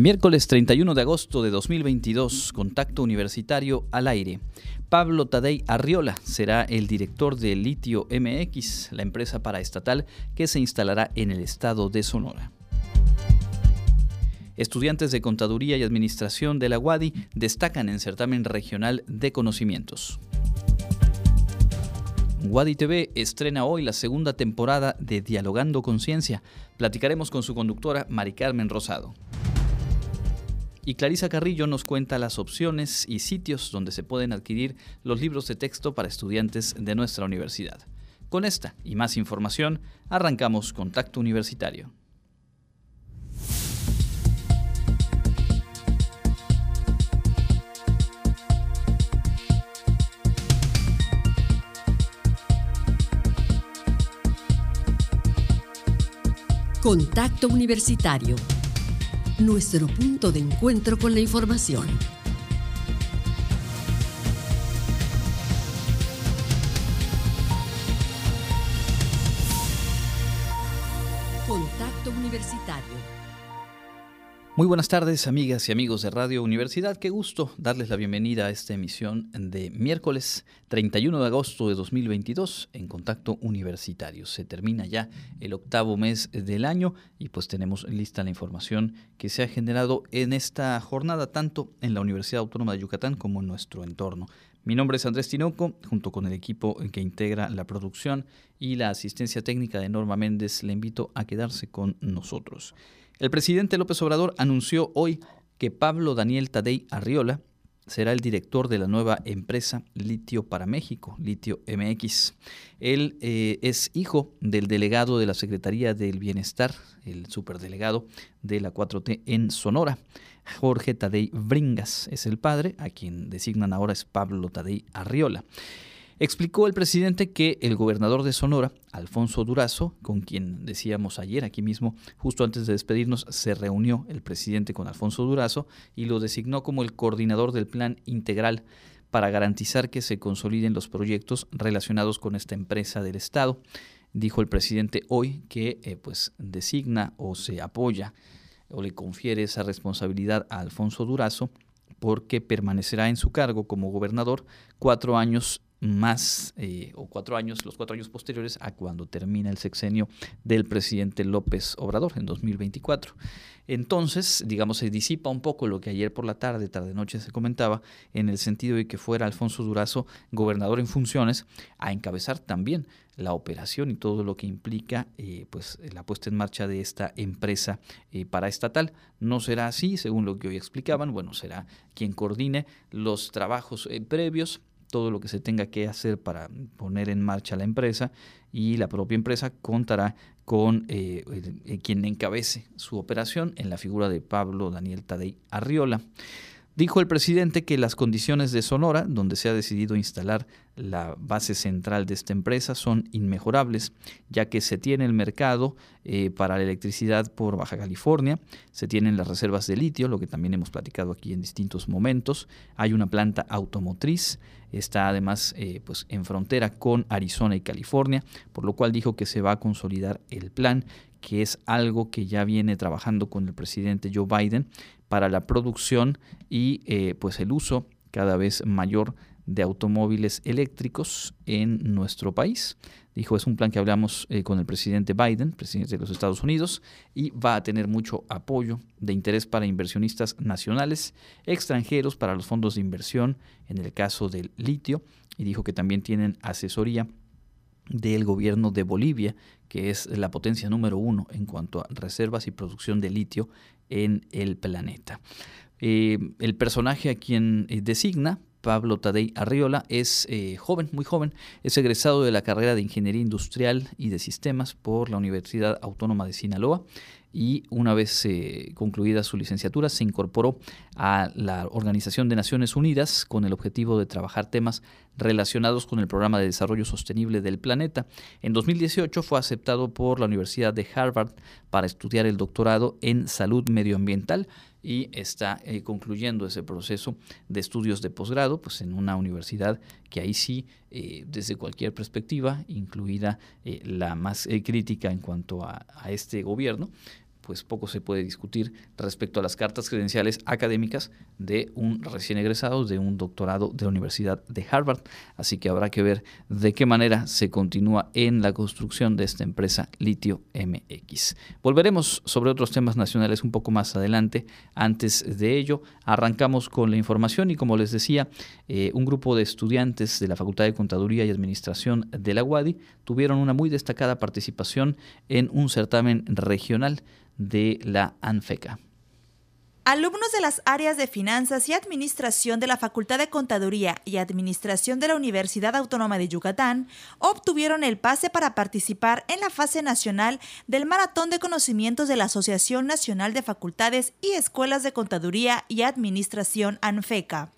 Miércoles 31 de agosto de 2022, Contacto Universitario al aire. Pablo Tadei Arriola será el director de Litio MX, la empresa paraestatal que se instalará en el estado de Sonora. Estudiantes de Contaduría y Administración de la UADI destacan en certamen regional de conocimientos. Wadi TV estrena hoy la segunda temporada de Dialogando Conciencia. Platicaremos con su conductora Mari Carmen Rosado. Y Clarisa Carrillo nos cuenta las opciones y sitios donde se pueden adquirir los libros de texto para estudiantes de nuestra universidad. Con esta y más información, arrancamos Contacto Universitario. Contacto Universitario nuestro punto de encuentro con la información. Muy buenas tardes, amigas y amigos de Radio Universidad. Qué gusto darles la bienvenida a esta emisión de miércoles 31 de agosto de 2022 en Contacto Universitario. Se termina ya el octavo mes del año y pues tenemos lista la información que se ha generado en esta jornada tanto en la Universidad Autónoma de Yucatán como en nuestro entorno. Mi nombre es Andrés Tinoco, junto con el equipo que integra la producción y la asistencia técnica de Norma Méndez, le invito a quedarse con nosotros. El presidente López Obrador anunció hoy que Pablo Daniel Tadei Arriola será el director de la nueva empresa Litio para México, Litio MX. Él eh, es hijo del delegado de la Secretaría del Bienestar, el superdelegado de la 4T en Sonora. Jorge Tadei Bringas es el padre, a quien designan ahora es Pablo Tadei Arriola. Explicó el presidente que el gobernador de Sonora, Alfonso Durazo, con quien decíamos ayer aquí mismo, justo antes de despedirnos, se reunió el presidente con Alfonso Durazo y lo designó como el coordinador del plan integral para garantizar que se consoliden los proyectos relacionados con esta empresa del Estado. Dijo el presidente hoy que eh, pues designa o se apoya o le confiere esa responsabilidad a Alfonso Durazo porque permanecerá en su cargo como gobernador cuatro años más eh, o cuatro años, los cuatro años posteriores a cuando termina el sexenio del presidente López Obrador en 2024. Entonces, digamos, se disipa un poco lo que ayer por la tarde, tarde noche se comentaba, en el sentido de que fuera Alfonso Durazo, gobernador en funciones, a encabezar también la operación y todo lo que implica eh, pues, la puesta en marcha de esta empresa eh, paraestatal. No será así, según lo que hoy explicaban, bueno, será quien coordine los trabajos previos todo lo que se tenga que hacer para poner en marcha la empresa y la propia empresa contará con eh, quien encabece su operación en la figura de Pablo Daniel Tadei Arriola. Dijo el presidente que las condiciones de Sonora, donde se ha decidido instalar la base central de esta empresa, son inmejorables, ya que se tiene el mercado eh, para la electricidad por Baja California, se tienen las reservas de litio, lo que también hemos platicado aquí en distintos momentos, hay una planta automotriz, está además eh, pues en frontera con Arizona y California, por lo cual dijo que se va a consolidar el plan que es algo que ya viene trabajando con el presidente Joe Biden para la producción y eh, pues el uso cada vez mayor de automóviles eléctricos en nuestro país. Dijo, es un plan que hablamos eh, con el presidente Biden, presidente de los Estados Unidos, y va a tener mucho apoyo de interés para inversionistas nacionales, extranjeros, para los fondos de inversión, en el caso del litio, y dijo que también tienen asesoría del gobierno de Bolivia, que es la potencia número uno en cuanto a reservas y producción de litio en el planeta. Eh, el personaje a quien eh, designa, Pablo Tadei Arriola, es eh, joven, muy joven, es egresado de la carrera de Ingeniería Industrial y de Sistemas por la Universidad Autónoma de Sinaloa y una vez concluida su licenciatura se incorporó a la Organización de Naciones Unidas con el objetivo de trabajar temas relacionados con el Programa de Desarrollo Sostenible del Planeta. En 2018 fue aceptado por la Universidad de Harvard para estudiar el doctorado en salud medioambiental y está eh, concluyendo ese proceso de estudios de posgrado pues en una universidad que ahí sí eh, desde cualquier perspectiva incluida eh, la más crítica en cuanto a, a, este gobierno pues poco se puede discutir respecto a las cartas credenciales académicas de un recién egresado de un doctorado de la Universidad de Harvard. Así que habrá que ver de qué manera se continúa en la construcción de esta empresa Litio MX. Volveremos sobre otros temas nacionales un poco más adelante. Antes de ello, arrancamos con la información y como les decía, eh, un grupo de estudiantes de la Facultad de Contaduría y Administración de la UADI tuvieron una muy destacada participación en un certamen regional de la ANFECA. Alumnos de las áreas de Finanzas y Administración de la Facultad de Contaduría y Administración de la Universidad Autónoma de Yucatán obtuvieron el pase para participar en la fase nacional del Maratón de Conocimientos de la Asociación Nacional de Facultades y Escuelas de Contaduría y Administración ANFECA.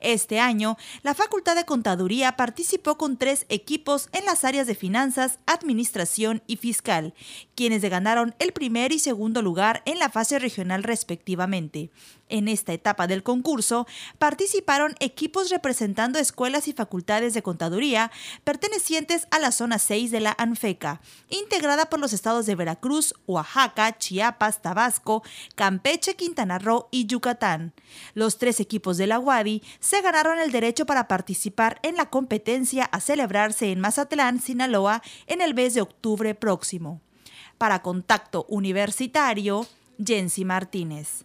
Este año, la Facultad de Contaduría participó con tres equipos en las áreas de finanzas, administración y fiscal, quienes ganaron el primer y segundo lugar en la fase regional respectivamente. En esta etapa del concurso participaron equipos representando escuelas y facultades de contaduría pertenecientes a la zona 6 de la ANFECA, integrada por los estados de Veracruz, Oaxaca, Chiapas, Tabasco, Campeche, Quintana Roo y Yucatán. Los tres equipos de la UADI se ganaron el derecho para participar en la competencia a celebrarse en Mazatlán, Sinaloa, en el mes de octubre próximo. Para Contacto Universitario, Jensi Martínez.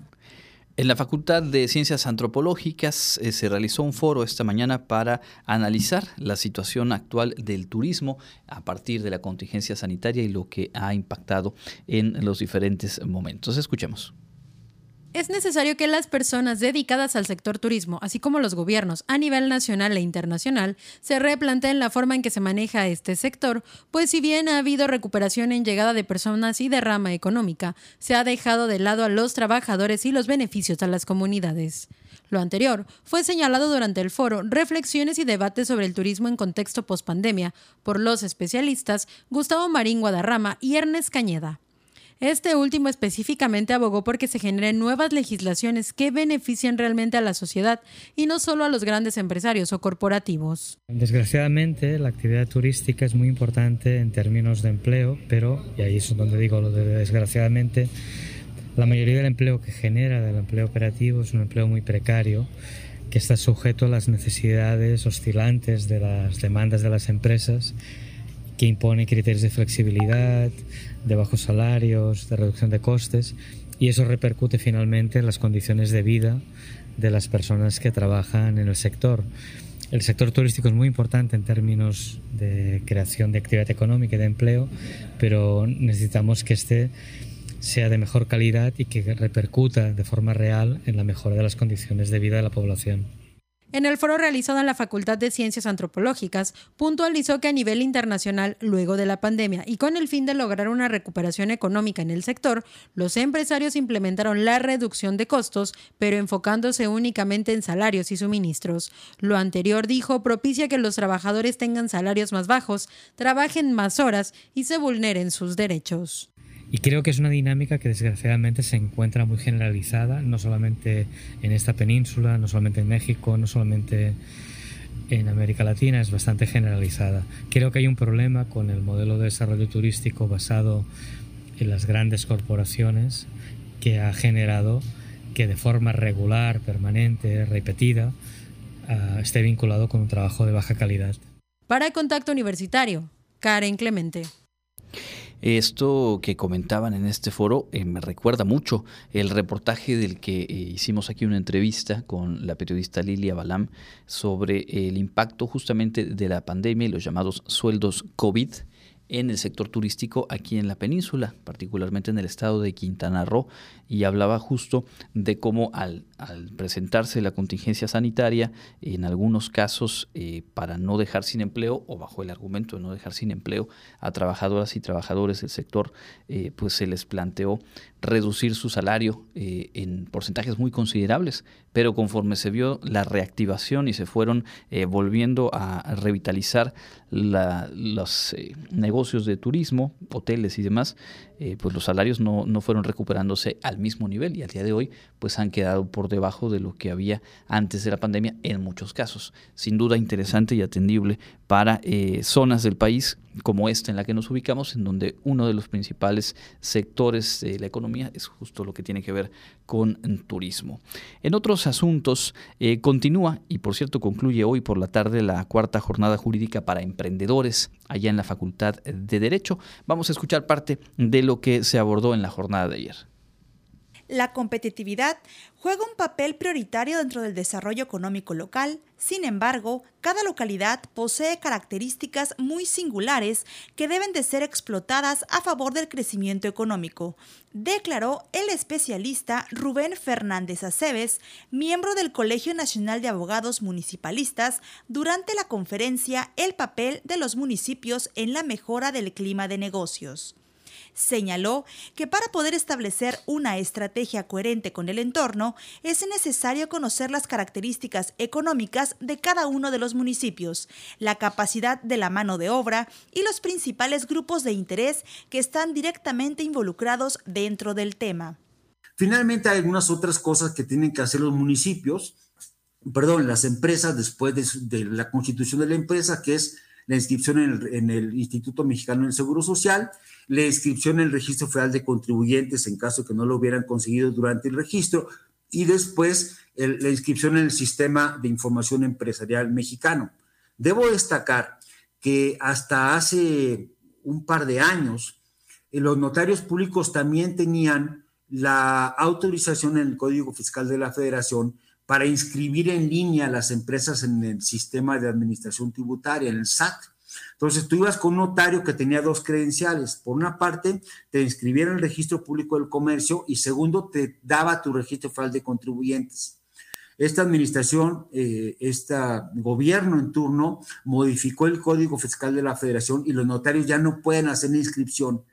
En la Facultad de Ciencias Antropológicas eh, se realizó un foro esta mañana para analizar la situación actual del turismo a partir de la contingencia sanitaria y lo que ha impactado en los diferentes momentos. Escuchemos. Es necesario que las personas dedicadas al sector turismo, así como los gobiernos a nivel nacional e internacional, se replanteen la forma en que se maneja este sector, pues si bien ha habido recuperación en llegada de personas y derrama económica, se ha dejado de lado a los trabajadores y los beneficios a las comunidades. Lo anterior fue señalado durante el foro Reflexiones y debates sobre el turismo en contexto pospandemia por los especialistas Gustavo Marín Guadarrama y Ernest Cañeda. Este último específicamente abogó porque se generen nuevas legislaciones que beneficien realmente a la sociedad y no solo a los grandes empresarios o corporativos. Desgraciadamente, la actividad turística es muy importante en términos de empleo, pero, y ahí es donde digo lo de desgraciadamente, la mayoría del empleo que genera, del empleo operativo, es un empleo muy precario que está sujeto a las necesidades oscilantes de las demandas de las empresas que impone criterios de flexibilidad, de bajos salarios, de reducción de costes, y eso repercute finalmente en las condiciones de vida de las personas que trabajan en el sector. El sector turístico es muy importante en términos de creación de actividad económica y de empleo, pero necesitamos que este sea de mejor calidad y que repercuta de forma real en la mejora de las condiciones de vida de la población. En el foro realizado en la Facultad de Ciencias Antropológicas, puntualizó que a nivel internacional, luego de la pandemia y con el fin de lograr una recuperación económica en el sector, los empresarios implementaron la reducción de costos, pero enfocándose únicamente en salarios y suministros. Lo anterior, dijo, propicia que los trabajadores tengan salarios más bajos, trabajen más horas y se vulneren sus derechos. Y creo que es una dinámica que desgraciadamente se encuentra muy generalizada, no solamente en esta península, no solamente en México, no solamente en América Latina, es bastante generalizada. Creo que hay un problema con el modelo de desarrollo turístico basado en las grandes corporaciones que ha generado que de forma regular, permanente, repetida, ah, esté vinculado con un trabajo de baja calidad. Para el contacto universitario, Karen Clemente. Esto que comentaban en este foro eh, me recuerda mucho el reportaje del que eh, hicimos aquí una entrevista con la periodista Lilia Balam sobre el impacto justamente de la pandemia y los llamados sueldos COVID en el sector turístico aquí en la península, particularmente en el estado de Quintana Roo, y hablaba justo de cómo al, presentarse la contingencia sanitaria, en algunos casos eh, para no dejar sin empleo o bajo el argumento de no dejar sin empleo a trabajadoras y trabajadores del sector, eh, pues se les planteó reducir su salario eh, en porcentajes muy considerables, pero conforme se vio la reactivación y se fueron volviendo a revitalizar los negocios de turismo, hoteles y demás, pues los salarios no, no fueron recuperándose al mismo nivel y al día de hoy pues han quedado por debajo de lo que había antes de la pandemia en muchos casos. Sin duda interesante y atendible para eh, zonas del país como esta en la que nos ubicamos, en donde uno de los principales sectores de la economía es justo lo que tiene que ver con turismo. En otros asuntos, eh, continúa y por cierto concluye hoy por la tarde la cuarta jornada jurídica para emprendedores allá en la Facultad de Derecho. Vamos a escuchar parte de lo que se abordó en la jornada de ayer. La competitividad juega un papel prioritario dentro del desarrollo económico local, sin embargo, cada localidad posee características muy singulares que deben de ser explotadas a favor del crecimiento económico, declaró el especialista Rubén Fernández Aceves, miembro del Colegio Nacional de Abogados Municipalistas, durante la conferencia El papel de los municipios en la mejora del clima de negocios señaló que para poder establecer una estrategia coherente con el entorno es necesario conocer las características económicas de cada uno de los municipios, la capacidad de la mano de obra y los principales grupos de interés que están directamente involucrados dentro del tema. Finalmente hay algunas otras cosas que tienen que hacer los municipios, perdón, las empresas después de, la constitución de la empresa, que es la inscripción en el, Instituto Mexicano del Seguro Social la inscripción en el registro federal de contribuyentes en caso que no lo hubieran conseguido durante el registro y después la inscripción en el sistema de información empresarial mexicano. Debo destacar que hasta hace un par de años eh, los notarios públicos también tenían la autorización en el Código Fiscal de la Federación para inscribir en línea las empresas en el sistema de administración tributaria, en el SAT. Entonces, tú ibas con un notario que tenía dos credenciales. Por una parte, te inscribía en el registro público del comercio y segundo, te daba tu registro federal de contribuyentes. Esta administración, eh, este gobierno en turno, modificó el Código Fiscal de la Federación y los notarios ya no pueden hacer inscripción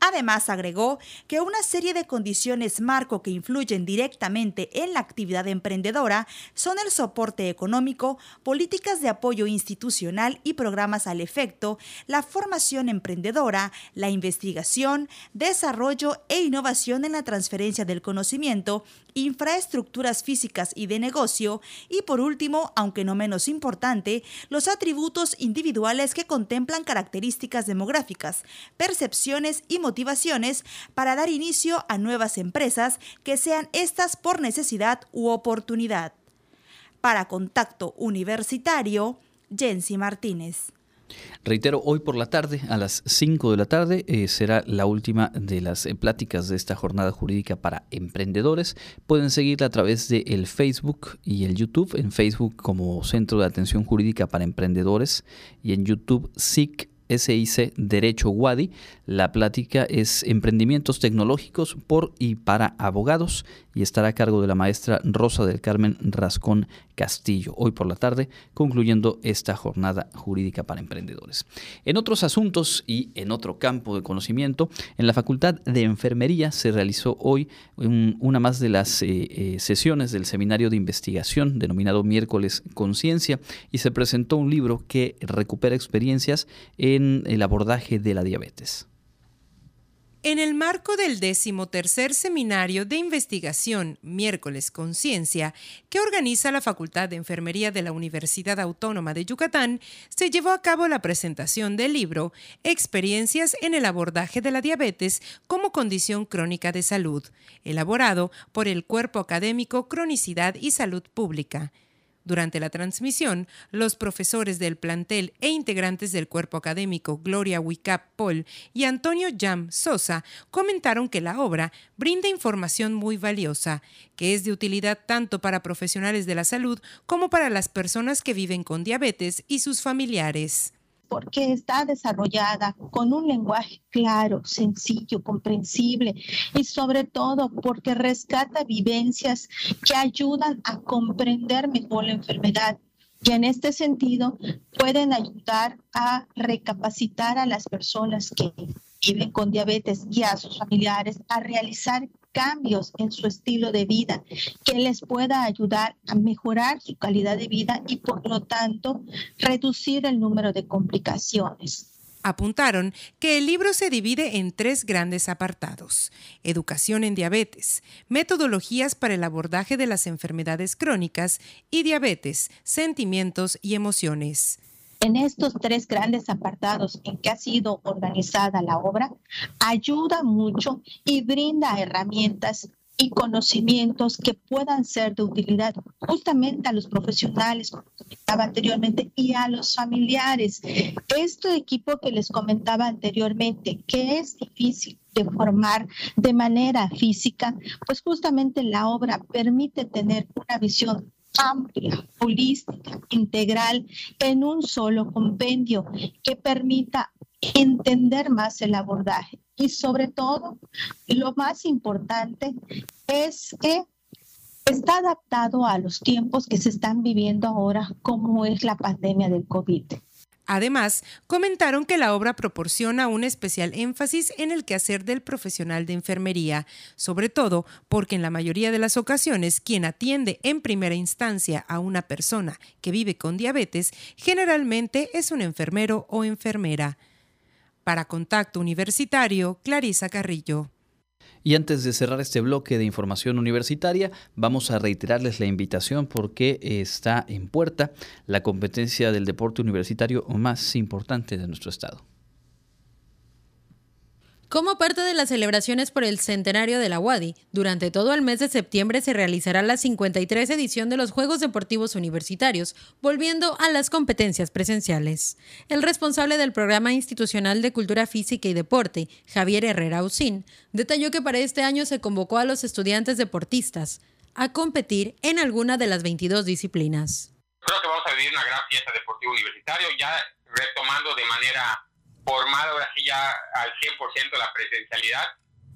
Además, agregó que una serie de condiciones marco que influyen directamente en la actividad emprendedora son el soporte económico, políticas de apoyo institucional y programas al efecto, la formación emprendedora, la investigación, desarrollo e innovación en la transferencia del conocimiento, infraestructuras físicas y de negocio, y por último, aunque no menos importante, los atributos individuales que contemplan características demográficas, percepciones y motivaciones para dar inicio a nuevas empresas que sean estas por necesidad u oportunidad. Para Contacto Universitario, Jensi Martínez. Reitero, hoy por la tarde, a las 5 de la tarde, eh, será la última de las eh, pláticas de esta jornada jurídica para emprendedores. Pueden seguirla a través de el Facebook y el YouTube. En Facebook como Centro de Atención Jurídica para Emprendedores y en YouTube SIC SIC Derecho Wadi. La plática es Emprendimientos Tecnológicos por y para abogados y estará a cargo de la maestra Rosa del Carmen Rascón Castillo, hoy por la tarde, concluyendo esta jornada jurídica para emprendedores. En otros asuntos y en otro campo de conocimiento, en la Facultad de Enfermería se realizó hoy una más de las eh, eh, sesiones del seminario de investigación denominado Miércoles Conciencia y se presentó un libro que recupera experiencias en el abordaje de la diabetes. En el marco del decimotercer seminario de investigación Miércoles Conciencia, que organiza la Facultad de Enfermería de la Universidad Autónoma de Yucatán, se llevó a cabo la presentación del libro Experiencias en el abordaje de la diabetes como condición crónica de salud, elaborado por el Cuerpo Académico Cronicidad y Salud Pública. Durante la transmisión, los profesores del plantel e integrantes del cuerpo académico Gloria Wicap Paul y Antonio Jam Sosa comentaron que la obra brinda información muy valiosa, que es de utilidad tanto para profesionales de la salud como para las personas que viven con diabetes y sus familiares porque está desarrollada con un lenguaje claro, sencillo, comprensible y sobre todo porque rescata vivencias que ayudan a comprender mejor la enfermedad. Y en este sentido pueden ayudar a recapacitar a las personas que viven con diabetes y a sus familiares a realizar cambios en su estilo de vida que les pueda ayudar a mejorar su calidad de vida y por lo tanto reducir el número de complicaciones. Apuntaron que el libro se divide en tres grandes apartados. Educación en diabetes, metodologías para el abordaje de las enfermedades crónicas y diabetes, sentimientos y emociones. En estos tres grandes apartados en que ha sido organizada la obra, ayuda mucho y brinda herramientas y conocimientos que puedan ser de utilidad justamente a los profesionales, como comentaba anteriormente, y a los familiares. Este equipo que les comentaba anteriormente, que es difícil de formar de manera física, pues justamente la obra permite tener una visión amplia, holística, integral, en un solo compendio que permita entender más el abordaje y sobre todo, lo más importante es que está adaptado a los tiempos que se están viviendo ahora, como es la pandemia del COVID. Además, comentaron que la obra proporciona un especial énfasis en el quehacer del profesional de enfermería, sobre todo porque en la mayoría de las ocasiones quien atiende en primera instancia a una persona que vive con diabetes generalmente es un enfermero o enfermera. Para Contacto Universitario, Clarisa Carrillo. Y antes de cerrar este bloque de información universitaria, vamos a reiterarles la invitación porque está en puerta la competencia del deporte universitario más importante de nuestro estado. Como parte de las celebraciones por el centenario de la UADI, durante todo el mes de septiembre se realizará la 53 edición de los Juegos Deportivos Universitarios, volviendo a las competencias presenciales. El responsable del Programa Institucional de Cultura Física y Deporte, Javier Herrera Usín, detalló que para este año se convocó a los estudiantes deportistas a competir en alguna de las 22 disciplinas. Creo que vamos a vivir una gran fiesta deportiva universitaria, ya retomando de manera formado ahora sí ya al 100% la presencialidad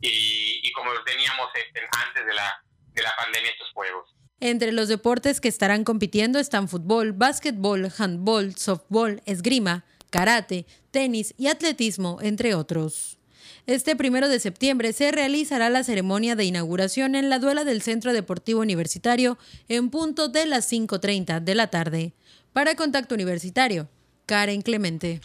y, como lo teníamos este, antes de la, de la pandemia estos juegos. Entre los deportes que estarán compitiendo están fútbol, básquetbol, handball, softball, esgrima, karate, tenis y atletismo, entre otros. Este primero de septiembre se realizará la ceremonia de inauguración en la duela del Centro Deportivo Universitario en punto de las 5.30 de la tarde. Para Contacto Universitario, Karen Clemente.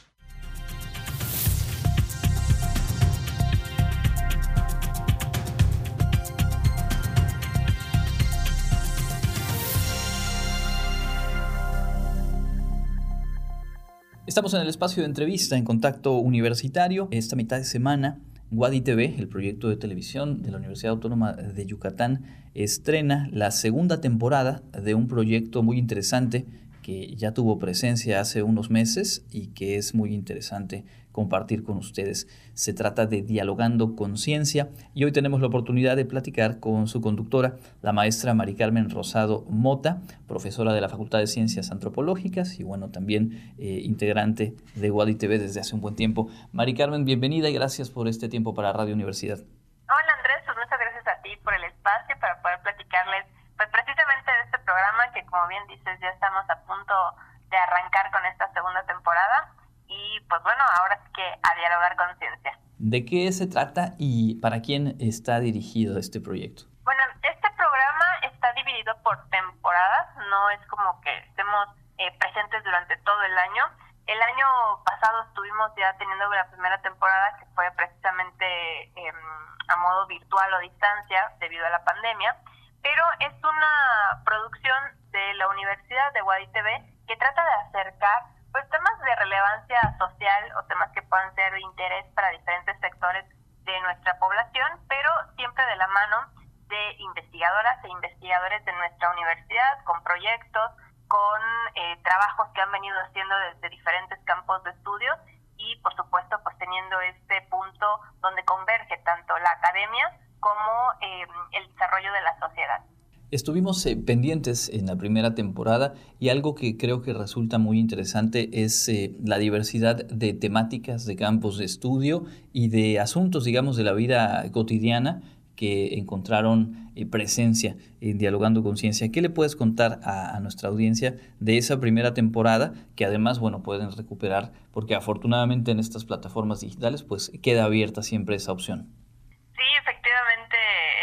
Estamos en el espacio de entrevista en contacto universitario. Esta mitad de semana, Wadi TV, el proyecto de televisión de la Universidad Autónoma de Yucatán, estrena la segunda temporada de un proyecto muy interesante que ya tuvo presencia hace unos meses y que es muy interesante compartir con ustedes. Se trata de Dialogando Conciencia y hoy tenemos la oportunidad de platicar con su conductora, la maestra Mari Carmen Rosado Mota, profesora de la Facultad de Ciencias Antropológicas y bueno, también eh, integrante de Wadi TV desde hace un buen tiempo. Mari Carmen, bienvenida y gracias por este tiempo para Radio Universidad. Hola Andrés, pues muchas gracias a ti por el espacio para poder platicarles pues precisamente de este programa que como bien dices ya estamos a punto de arrancar con esta segunda temporada y pues bueno, ahora sí que a dialogar con ciencia. ¿De qué se trata y para quién está dirigido este proyecto? Bueno, este programa está dividido por temporadas, no es como que estemos eh, presentes durante todo el año. El año pasado estuvimos ya teniendo la primera temporada que fue precisamente em, a modo virtual o distancia debido a la pandemia, pero es una producción de la Universidad de Guadalajara que trata de acercar pues temas de relevancia social o temas que puedan ser de interés para diferentes sectores de nuestra población, pero siempre de la mano de investigadoras e investigadores de nuestra universidad, con proyectos, con eh, trabajos que han venido haciendo desde diferentes campos de estudio y, por supuesto, pues teniendo este punto donde converge tanto la academia como eh, el desarrollo de la sociedad. Estuvimos eh, pendientes en la primera temporada y algo que creo que resulta muy interesante es eh, la diversidad de temáticas, de campos de estudio y de asuntos, digamos, de la vida cotidiana que encontraron eh, presencia en Dialogando con Ciencia. ¿Qué le puedes contar a, a, nuestra audiencia de esa primera temporada que además, bueno, pueden recuperar porque afortunadamente en estas plataformas digitales pues queda abierta siempre esa opción? Sí, efectivamente,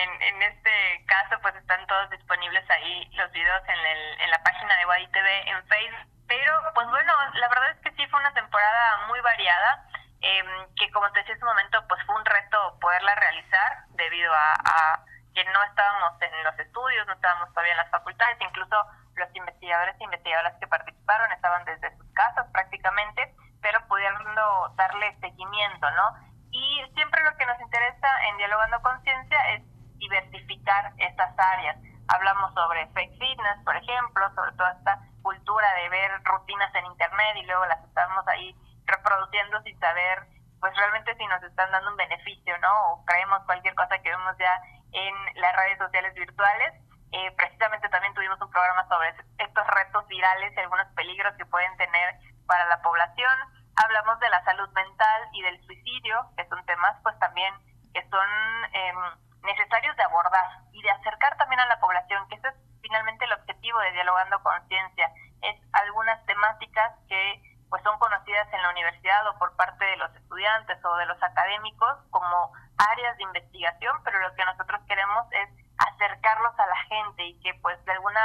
en, en este caso pues están todos disponibles ahí los videos en, el, en la página de Wadi TV en Facebook. Pero pues bueno, la verdad es que sí fue una temporada muy variada, eh, que como te decía hace un momento pues fue un reto poderla realizar debido a, a que no estábamos en los estudios, no estábamos todavía en las facultades, incluso los investigadores e investigadoras que participaron estaban desde sus casas prácticamente, pero pudiendo darle seguimiento, ¿no? Y siempre lo que nos interesa en Dialogando Conciencia es diversificar estas áreas. Hablamos sobre fake fitness, por ejemplo, sobre toda esta cultura de ver rutinas en internet y luego las estamos ahí reproduciendo sin saber pues realmente si nos están dando un beneficio, ¿no? O creemos cualquier cosa que vemos ya en las redes sociales virtuales. Eh, precisamente también tuvimos un programa sobre estos retos virales y algunos peligros que pueden tener para la población. Hablamos de la salud mental y del suicidio, que son temas pues también que son em, necesarios de abordar y de acercar también a la población, que ese es finalmente el objetivo de Dialogando Conciencia, es algunas temáticas que pues son conocidas en la universidad o por parte de los estudiantes o de los académicos como áreas de investigación, pero lo que nosotros queremos es acercarlos a la gente y que pues de alguna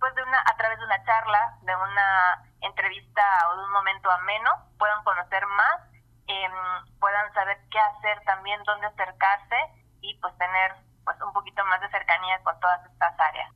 pues de una a través de una charla, de una entrevista o de un momento ameno puedan conocer más, eh, puedan saber qué hacer también, dónde acercarse y pues tener pues un poquito más de cercanía con todas estas áreas.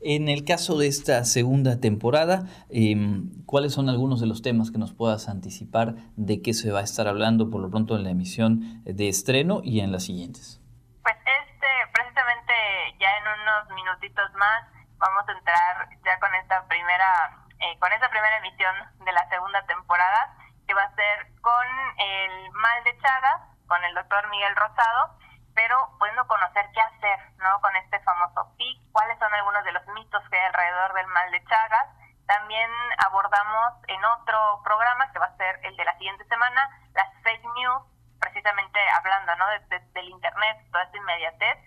En el caso de esta segunda temporada, em, ¿cuáles son algunos de los temas que nos puedas anticipar de qué se va a estar hablando por lo pronto en la emisión de estreno y en las siguientes? Pues este, precisamente ya en unos minutitos más vamos a entrar ya con esta primera, eh, con esta primera emisión de la segunda temporada, que va a ser con el mal de Chagas, con el doctor Miguel Rosado, pero pudiendo conocer qué hacer ¿no? con este famoso PIC, cuáles son algunos de los mitos que hay alrededor del mal de Chagas. También abordamos en otro programa, que va a ser el de la siguiente semana, las fake news, precisamente hablando ¿no? de, del Internet, toda esta inmediatez.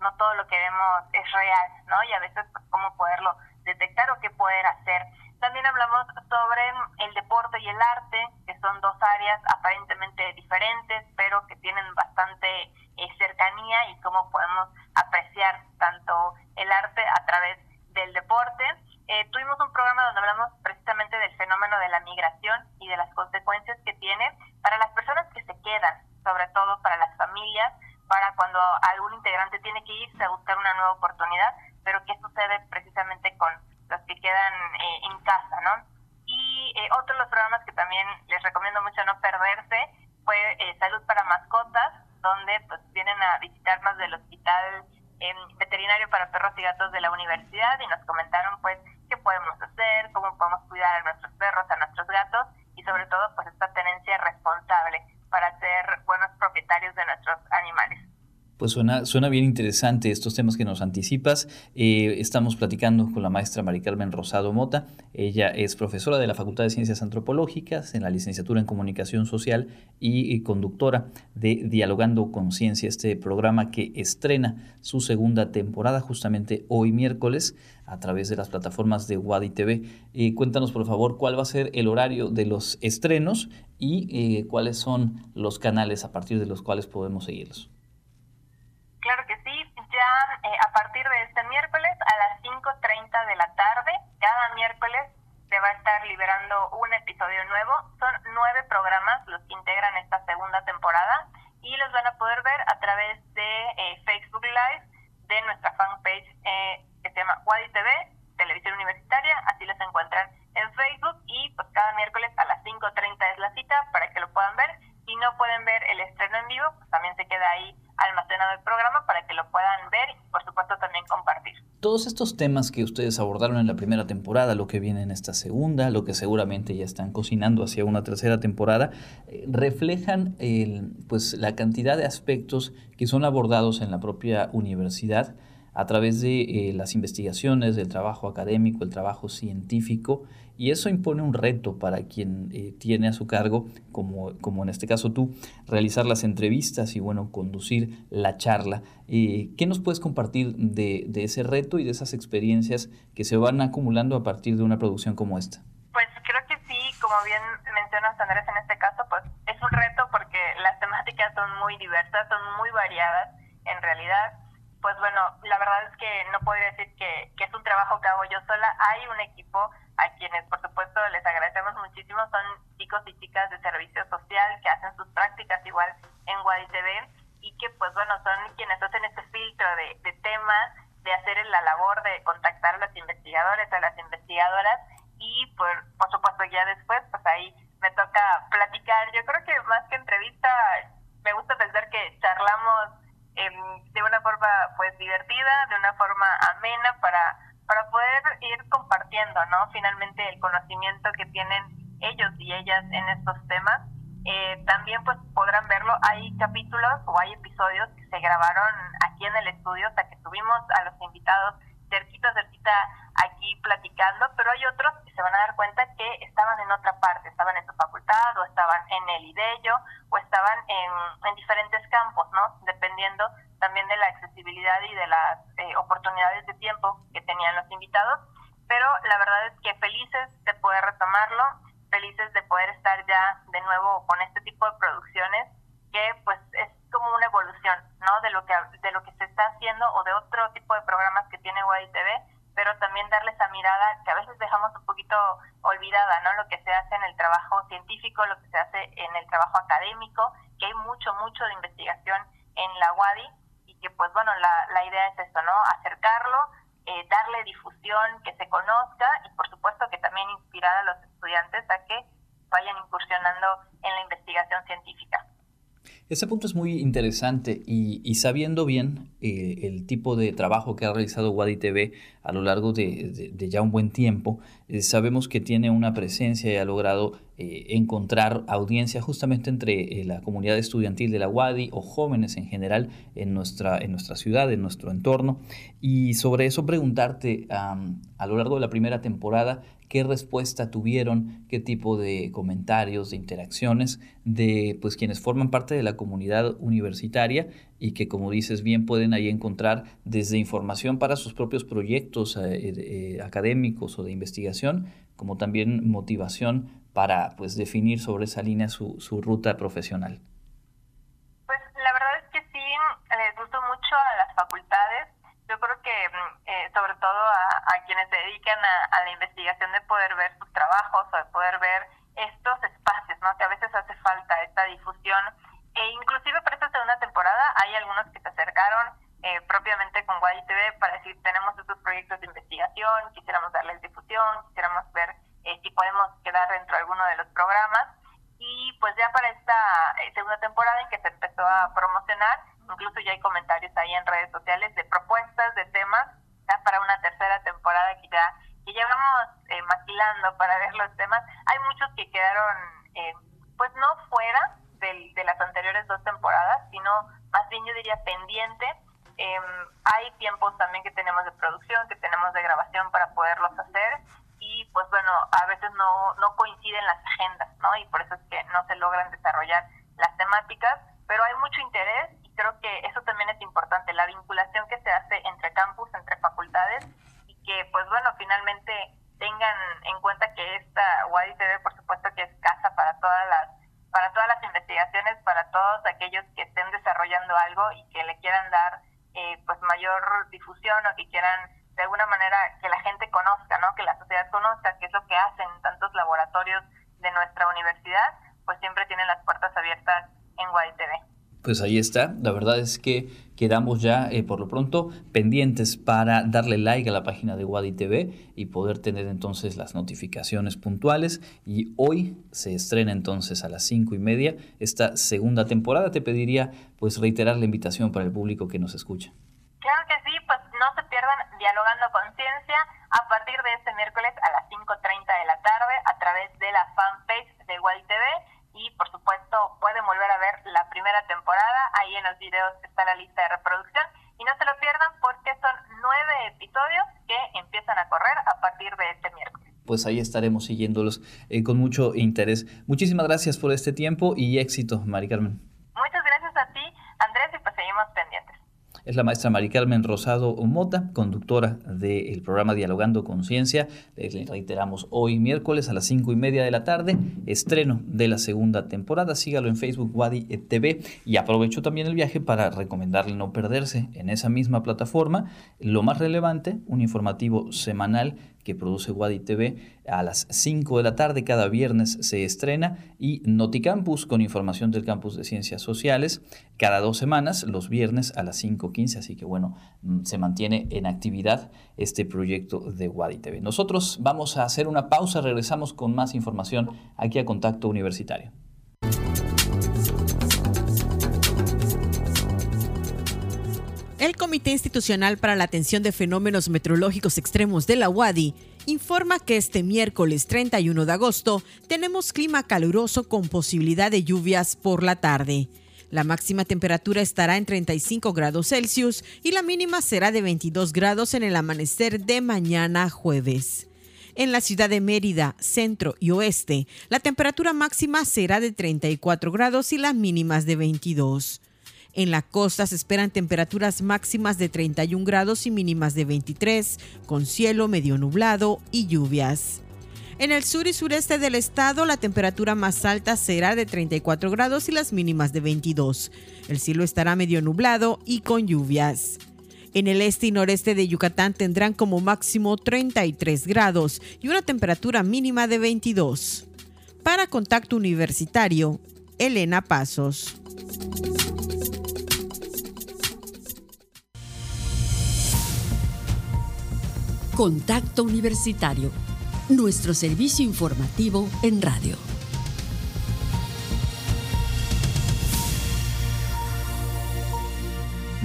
No todo lo que vemos es real, ¿no? Y a veces pues, cómo poderlo detectar o qué poder hacer. También hablamos sobre el deporte y el arte, que son dos áreas aparentemente diferentes, pero que tienen bastante eh, cercanía y cómo podemos apreciar tanto el arte a través del deporte. Eh, tuvimos un programa donde hablamos precisamente del fenómeno de la migración y de las consecuencias que tiene para las personas que se quedan, sobre todo para las familias, para cuando algún integrante tiene que irse a buscar una nueva oportunidad, Suena, suena bien interesante estos temas que nos anticipas. Eh, estamos platicando con la maestra Mari Carmen Rosado Mota. Ella es profesora de la Facultad de Ciencias Antropológicas en la licenciatura en Comunicación Social y, conductora de Dialogando con Ciencia, este programa que estrena su segunda temporada justamente hoy miércoles a través de las plataformas de Wadi TV. Eh, cuéntanos por favor cuál va a ser el horario de los estrenos y eh, cuáles son los canales a partir de los cuales podemos seguirlos. Claro que sí, ya eh, a partir de este miércoles a las 5.30 de la tarde, cada miércoles se va a estar liberando un episodio nuevo. Son nueve programas los que integran esta segunda temporada y los van a poder ver a través de eh, Facebook Live de nuestra fanpage eh, que se llama Wadi TV, Televisión Universitaria, así los encuentran en Facebook y pues cada miércoles a las 5.30 es la cita para que lo puedan ver. Si no pueden ver el estreno en vivo, pues también se queda ahí almacenado el programa para que lo puedan ver y por supuesto también compartir. Todos estos temas que ustedes abordaron en la primera temporada, lo que viene en esta segunda, lo que seguramente ya están cocinando hacia una tercera temporada, eh, reflejan pues, la cantidad de aspectos que son abordados en la propia universidad a través de eh, las investigaciones, del trabajo académico, el trabajo científico, y eso impone un reto para quien eh, tiene a su cargo, como, como en este caso tú, realizar las entrevistas y bueno, conducir la charla. Eh, ¿Qué nos puedes compartir de, de ese reto y de esas experiencias que se van acumulando a partir de una producción como esta? Pues creo que sí, como bien mencionas Andrés en este caso, pues es un reto porque las temáticas son muy diversas, son muy variadas en realidad pues bueno, la verdad es que no puedo decir que, que, es un trabajo que hago yo sola. Hay un equipo a quienes, por supuesto, les agradecemos muchísimo. Son chicos y chicas de servicio social que hacen sus prácticas igual en Guadi TV y que, pues bueno, son quienes hacen este filtro de, de temas, de hacer la labor de contactar a los investigadores, a las investigadoras y, por, por supuesto, ya después, pues ahí me toca platicar. Yo creo que más que entrevista, me gusta pensar que charlamos em, de una forma pues divertida, de una forma amena para, para poder ir compartiendo, ¿no? Finalmente el conocimiento que tienen ellos y ellas en estos temas. Eh, también pues podrán verlo, hay capítulos o hay episodios que se grabaron aquí en el estudio, sea que tuvimos a los invitados cerquita, cerquita aquí platicando, pero hay otros que se van a dar cuenta que estaban en otra parte, estaban en su facultad o estaban en el IDELLO o estaban en, en diferentes campos, ¿no? Dependiendo también de la accesibilidad y de las eh, oportunidades de tiempo que tenían los invitados, pero la verdad es que felices de poder retomarlo, felices de poder estar ya de nuevo con este tipo de producciones que pues es como una evolución, ¿no? De lo que de lo que se está haciendo o de otro tipo de programas que tiene TV, pero también darle esa mirada que a veces dejamos un poquito olvidada, ¿no? Lo que se hace en el trabajo científico, lo que se hace en el trabajo académico, que hay mucho, mucho de investigación en la UADI y que, pues bueno, la, la idea es esto, ¿no? Acercarlo, eh, darle difusión, que se conozca y, por supuesto, que también inspirar a los estudiantes a que vayan incursionando en la investigación científica. Ese punto es muy interesante y, sabiendo bien eh, el tipo de trabajo que ha realizado Wadi TV a lo largo de, ya un buen tiempo, eh, sabemos que tiene una presencia y ha logrado eh, encontrar audiencia justamente entre la comunidad estudiantil de la Wadi o jóvenes en general en nuestra, en nuestra ciudad, en nuestro entorno. Y sobre eso preguntarte a lo largo de la primera temporada, qué respuesta tuvieron, qué tipo de comentarios, de interacciones de pues quienes forman parte de la comunidad universitaria y que como dices bien pueden ahí encontrar desde información para sus propios proyectos eh, eh, académicos o de investigación, como también motivación para pues definir sobre esa línea su, su ruta profesional. Pues la verdad es que sí, les gustó mucho a las facultades yo creo que mm, eh, sobre todo a, quienes se dedican a, la investigación de poder ver sus trabajos o de poder ver estos espacios, ¿no? Que a veces hace falta esta difusión e inclusive para esta segunda temporada hay algunos que se acercaron eh, propiamente con Guay TV para decir tenemos estos proyectos de investigación, quisiéramos darles difusión, quisiéramos ver eh, si podemos quedar dentro de alguno de los programas y pues ya para esta segunda temporada en que se empezó a promocionar incluso ya hay comentarios ahí en redes sociales de propuestas de temas ya para una tercera temporada que ya que ya vamos eh, maquilando para ver los temas. Hay muchos que quedaron eh, pues no fuera de, las anteriores dos temporadas, sino más bien yo diría pendiente. Em, hay tiempos también que tenemos de producción, que tenemos de grabación para poderlos hacer y pues bueno, a veces no, no coinciden las agendas, ¿no? Y por eso es que no se logran desarrollar las temáticas, pero hay mucho interés creo que eso también es importante, la vinculación que se hace entre campus, entre y que, pues bueno, finalmente tengan en cuenta que esta UADI TV, por supuesto, que es casa para todas las para todas las investigaciones, para todos aquellos que estén desarrollando algo y que le quieran dar eh, pues mayor difusión o que quieran de alguna manera que la gente conozca, ¿no? Que la sociedad conozca qué es lo que hacen tantos laboratorios de nuestra universidad, pues siempre tienen las puertas abiertas en UADI TV pues ahí está. La verdad es que quedamos ya eh, por lo pronto pendientes para darle like a la página de Wadi TV y poder tener entonces las notificaciones puntuales. Y hoy se estrena entonces a las cinco y media esta segunda temporada. Te pediría pues reiterar la invitación para el público que nos escucha. Claro que sí, pues no se pierdan Dialogando Conciencia a partir de este miércoles a las 5.30 de la tarde a través de la fanpage de Wadi TV y por supuesto pueden volver a ver la primera temporada, ahí en los videos está la lista de reproducción y no se lo pierdan porque son nueve episodios que empiezan a correr a partir de este miércoles. Pues ahí estaremos siguiéndolos eh, con mucho interés. Muchísimas gracias por este tiempo y éxito, Mari Carmen. Muchas gracias a ti, Andrés, y pues seguimos pendientes es la maestra Mari Carmen Rosado Mota, conductora del programa Dialogando Conciencia. Le reiteramos hoy miércoles a las cinco y media de la tarde, estreno de la segunda temporada. Sígalo en Facebook Wadi TV y aprovecho también el viaje para recomendarle no perderse en esa misma plataforma lo más relevante, un informativo semanal que produce Wadi TV a las 5 de la tarde. Cada viernes se estrena y Noticampus con información del campus de ciencias sociales cada dos semanas, los viernes a las 5.15. Así que bueno, mm, se mantiene en actividad este proyecto de Wadi TV. Nosotros vamos a hacer una pausa, regresamos con más información aquí a Contacto Universitario. El Comité Institucional para la Atención de Fenómenos Meteorológicos Extremos de la UADI informa que este miércoles 31 de agosto tenemos clima caluroso con posibilidad de lluvias por la tarde. La máxima temperatura estará en 35 grados Celsius y la mínima será de 22 grados en el amanecer de mañana jueves. En la ciudad de Mérida, centro y oeste, la temperatura máxima será de 34 grados y las mínimas de 22. En la costa se esperan temperaturas máximas de 31 grados y mínimas de 23, con cielo medio nublado y lluvias. En el sur y sureste del estado, la temperatura más alta será de 34 grados y las mínimas de 22. El cielo estará medio nublado y con lluvias. En el este y noreste de Yucatán tendrán como máximo 33 grados y una temperatura mínima de 22. Para Contacto Universitario, Elena Pasos. Contacto Universitario, nuestro servicio informativo en radio.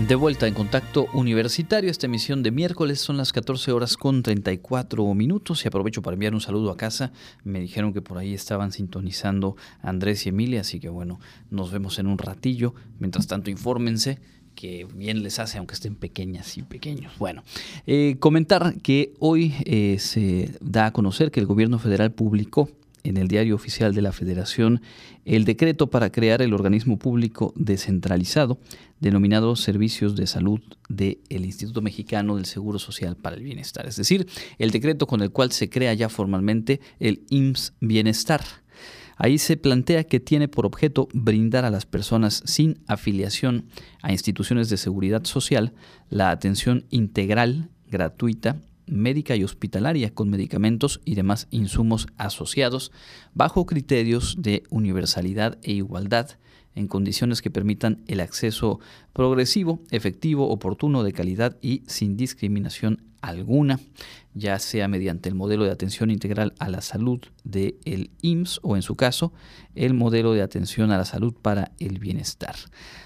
De vuelta en contacto universitario, esta emisión de miércoles son las 14 horas con 34 minutos y aprovecho para enviar un saludo a casa. Me dijeron que por ahí estaban sintonizando Andrés y Emilia, así que bueno, nos vemos en un ratillo. Mientras tanto, infórmense que bien les hace, aunque estén pequeñas y pequeños. Bueno, eh, comentar que hoy eh, se da a conocer que el gobierno federal publicó en el diario oficial de la Federación el decreto para crear el organismo público descentralizado denominado Servicios de Salud del Instituto Mexicano del Seguro Social para el Bienestar, es decir, el decreto con el cual se crea ya formalmente el IMSS Bienestar. Ahí se plantea que tiene por objeto brindar a las personas sin afiliación a instituciones de seguridad social la atención integral, gratuita, médica y hospitalaria con medicamentos y demás insumos asociados bajo criterios de universalidad e igualdad en condiciones que permitan el acceso progresivo, efectivo, oportuno, de calidad y sin discriminación alguna, ya sea mediante el modelo de atención integral a la salud del el IMSS o en su caso el modelo de atención a la salud para el bienestar.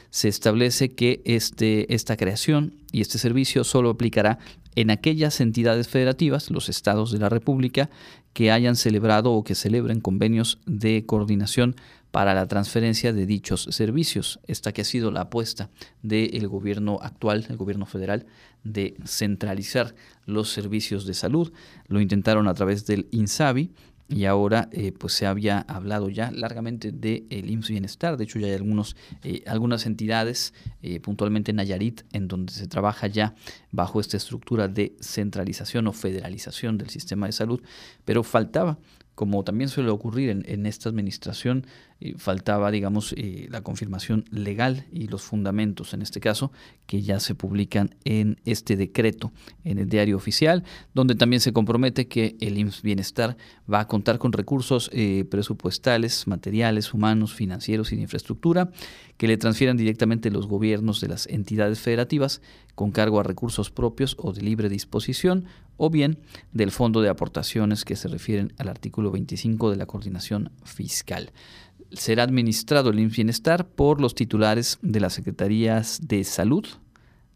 Se establece que este, esta creación y este servicio solo aplicará en aquellas entidades federativas, los estados de la República, que hayan celebrado o que celebren convenios de coordinación para la transferencia de dichos servicios. Esta que ha sido la apuesta del gobierno actual, el gobierno federal, de centralizar los servicios de salud. Lo intentaron a través del INSABI y ahora eh, pues se había hablado ya largamente del de IMSS Bienestar. De hecho ya hay algunos, eh, algunas entidades, eh, puntualmente Nayarit, en donde se trabaja ya bajo esta estructura de centralización o federalización del sistema de salud, pero faltaba como también suele ocurrir en, esta administración, eh, faltaba, digamos, eh, la confirmación legal y los fundamentos, en este caso, que ya se publican en este decreto en el diario oficial, donde también se compromete que el IMSS Bienestar va a contar con recursos eh, presupuestales, materiales, humanos, financieros y de infraestructura, que le transfieran directamente los gobiernos de las entidades federativas con cargo a recursos propios o de libre disposición, o bien del fondo de aportaciones que se refieren al artículo 25 de la coordinación fiscal. Será administrado el Bienestar por los titulares de las Secretarías de Salud,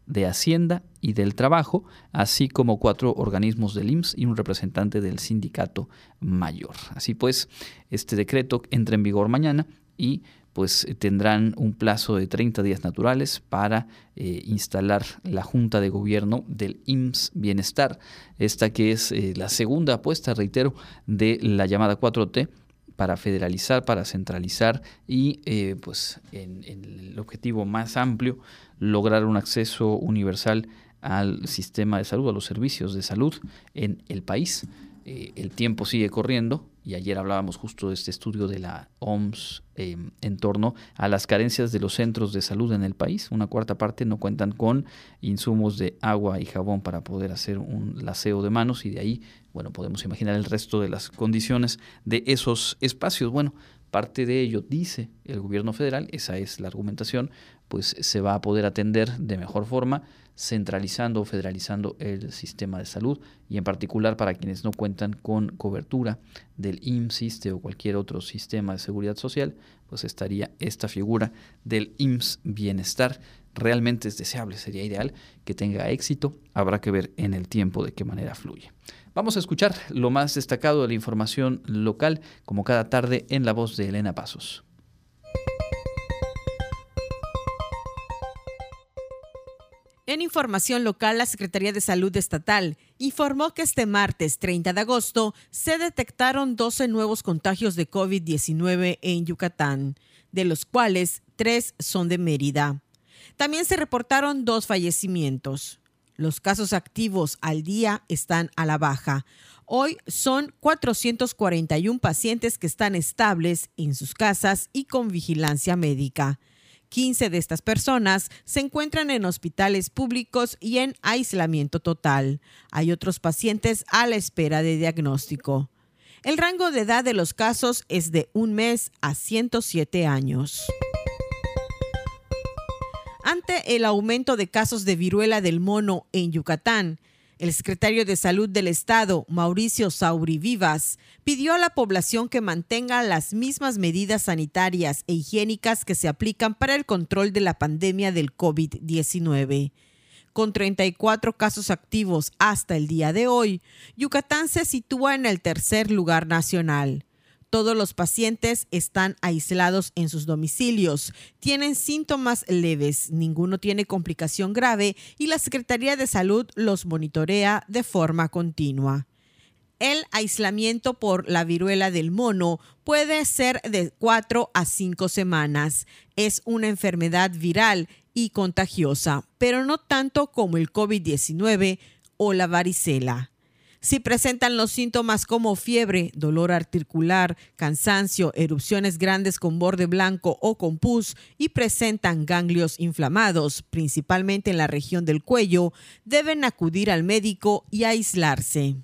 de Hacienda y del Trabajo, así como cuatro organismos del IMSS y un representante del sindicato mayor. Así pues, este decreto entra en vigor mañana y pues eh, tendrán un plazo de 30 días naturales para eh, instalar la Junta de Gobierno del IMSS Bienestar, esta que es eh, la segunda apuesta, reitero, de la llamada 4T para federalizar, para centralizar y pues en, en, el objetivo más amplio, lograr un acceso universal al sistema de salud, a los servicios de salud en el país eh, el tiempo sigue corriendo y ayer hablábamos justo de este estudio de la OMS em, en torno a las carencias de los centros de salud en el país. Una cuarta parte no cuentan con insumos de agua y jabón para poder hacer un laseo de manos y de ahí, bueno, podemos imaginar el resto de las condiciones de esos espacios. Bueno, parte de ello, dice el gobierno federal, esa es la argumentación, pues se va a poder atender de mejor forma centralizando o federalizando el sistema de salud y en particular para quienes no cuentan con cobertura del IMSS o cualquier otro sistema de seguridad social, pues estaría esta figura del IMSS Bienestar. Realmente es deseable, sería ideal que tenga éxito, habrá que ver en el tiempo de qué manera fluye. Vamos a escuchar lo más destacado de la información local, como cada tarde en la voz de Elena Pasos. Información local, la Secretaría de Salud Estatal informó que este martes 30 de agosto se detectaron 12 nuevos contagios de COVID-19 en Yucatán, de los cuales tres son de Mérida. También se reportaron dos fallecimientos. Los casos activos al día están a la baja. Hoy son 441 pacientes que están estables en sus casas y con vigilancia médica. 15 de estas personas se encuentran en hospitales públicos y en aislamiento total. Hay otros pacientes a la espera de diagnóstico. El rango de edad de los casos es de un mes a 107 años. Ante el aumento de casos de viruela del mono en Yucatán, el secretario de Salud del Estado, Mauricio Sauri Vivas, pidió a la población que mantenga las mismas medidas sanitarias e higiénicas que se aplican para el control de la pandemia del COVID-19. Con 34 casos activos hasta el día de hoy, Yucatán se sitúa en el tercer lugar nacional. Todos los pacientes están aislados en sus domicilios, tienen síntomas leves, ninguno tiene complicación grave y la Secretaría de Salud los monitorea de forma continua. El aislamiento por la viruela del mono puede ser de 4 a 5 semanas. Es una enfermedad viral y contagiosa, pero no tanto como el COVID-19 o la varicela. Si presentan los síntomas como fiebre, dolor articular, cansancio, erupciones grandes con borde blanco o con pus y presentan ganglios inflamados, principalmente en la región del cuello, deben acudir al médico y aislarse.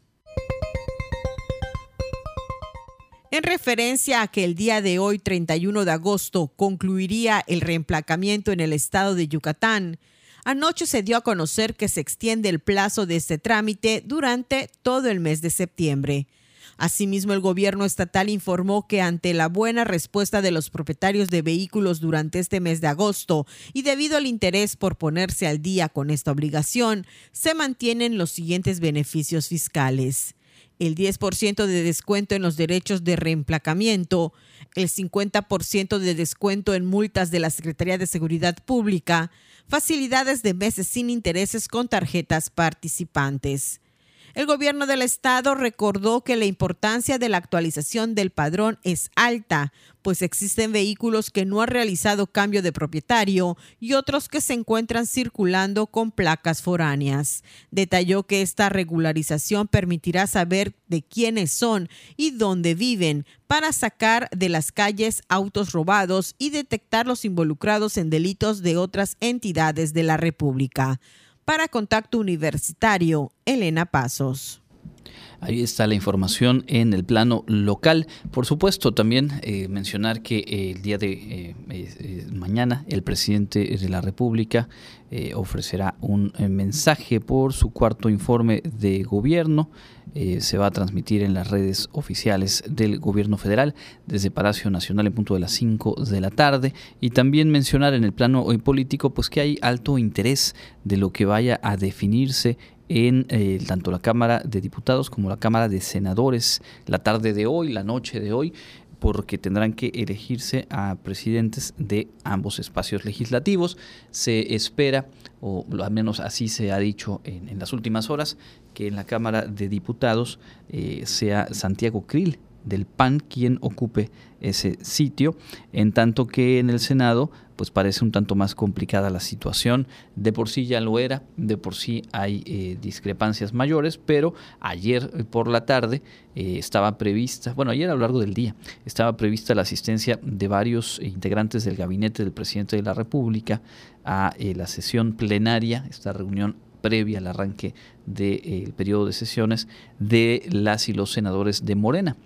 En referencia a que el día de hoy, 31 de agosto, concluiría el reemplacamiento en el estado de Yucatán, Anoche se dio a conocer que se extiende el plazo de este trámite durante todo el mes de septiembre. Asimismo, el gobierno estatal informó que ante la buena respuesta de los propietarios de vehículos durante este mes de agosto y debido al interés por ponerse al día con esta obligación, se mantienen los siguientes beneficios fiscales. El 10% de descuento en los derechos de reemplacamiento, el 50% de descuento en multas de la Secretaría de Seguridad Pública, facilidades de meses sin intereses con tarjetas participantes. El gobierno del estado recordó que la importancia de la actualización del padrón es alta, pues existen vehículos que no han realizado cambio de propietario y otros que se encuentran circulando con placas foráneas. Detalló que esta regularización permitirá saber de quiénes son y dónde viven para sacar de las calles autos robados y detectar los involucrados en delitos de otras entidades de la República. Para Contacto Universitario, Elena Pasos. Ahí está la información en el plano local. Por supuesto, también eh, mencionar que eh, el día de eh, mañana el presidente de la República ofrecerá un mensaje por su cuarto informe de gobierno. se va a transmitir en las redes oficiales del gobierno federal desde Palacio Nacional en punto de las 5 de la tarde y también mencionar en el plano político pues que hay alto interés de lo que vaya a definirse en eh, tanto la Cámara de Diputados como la Cámara de Senadores la tarde de hoy, la noche de hoy, porque tendrán que elegirse a presidentes de ambos espacios legislativos. Se espera, o al menos así se ha dicho en, las últimas horas, que en la Cámara de Diputados eh, sea Santiago Krill del PAN quien ocupe ese sitio, en tanto que en el Senado pues parece un tanto más complicada la situación. De por sí ya lo era, de por sí hay eh, discrepancias mayores, pero ayer eh, por la tarde eh, estaba prevista, bueno, ayer a lo largo del día, estaba prevista la asistencia de varios integrantes del gabinete del presidente de la República a la sesión plenaria, esta reunión previa al arranque del periodo de sesiones de las y los senadores de Morena.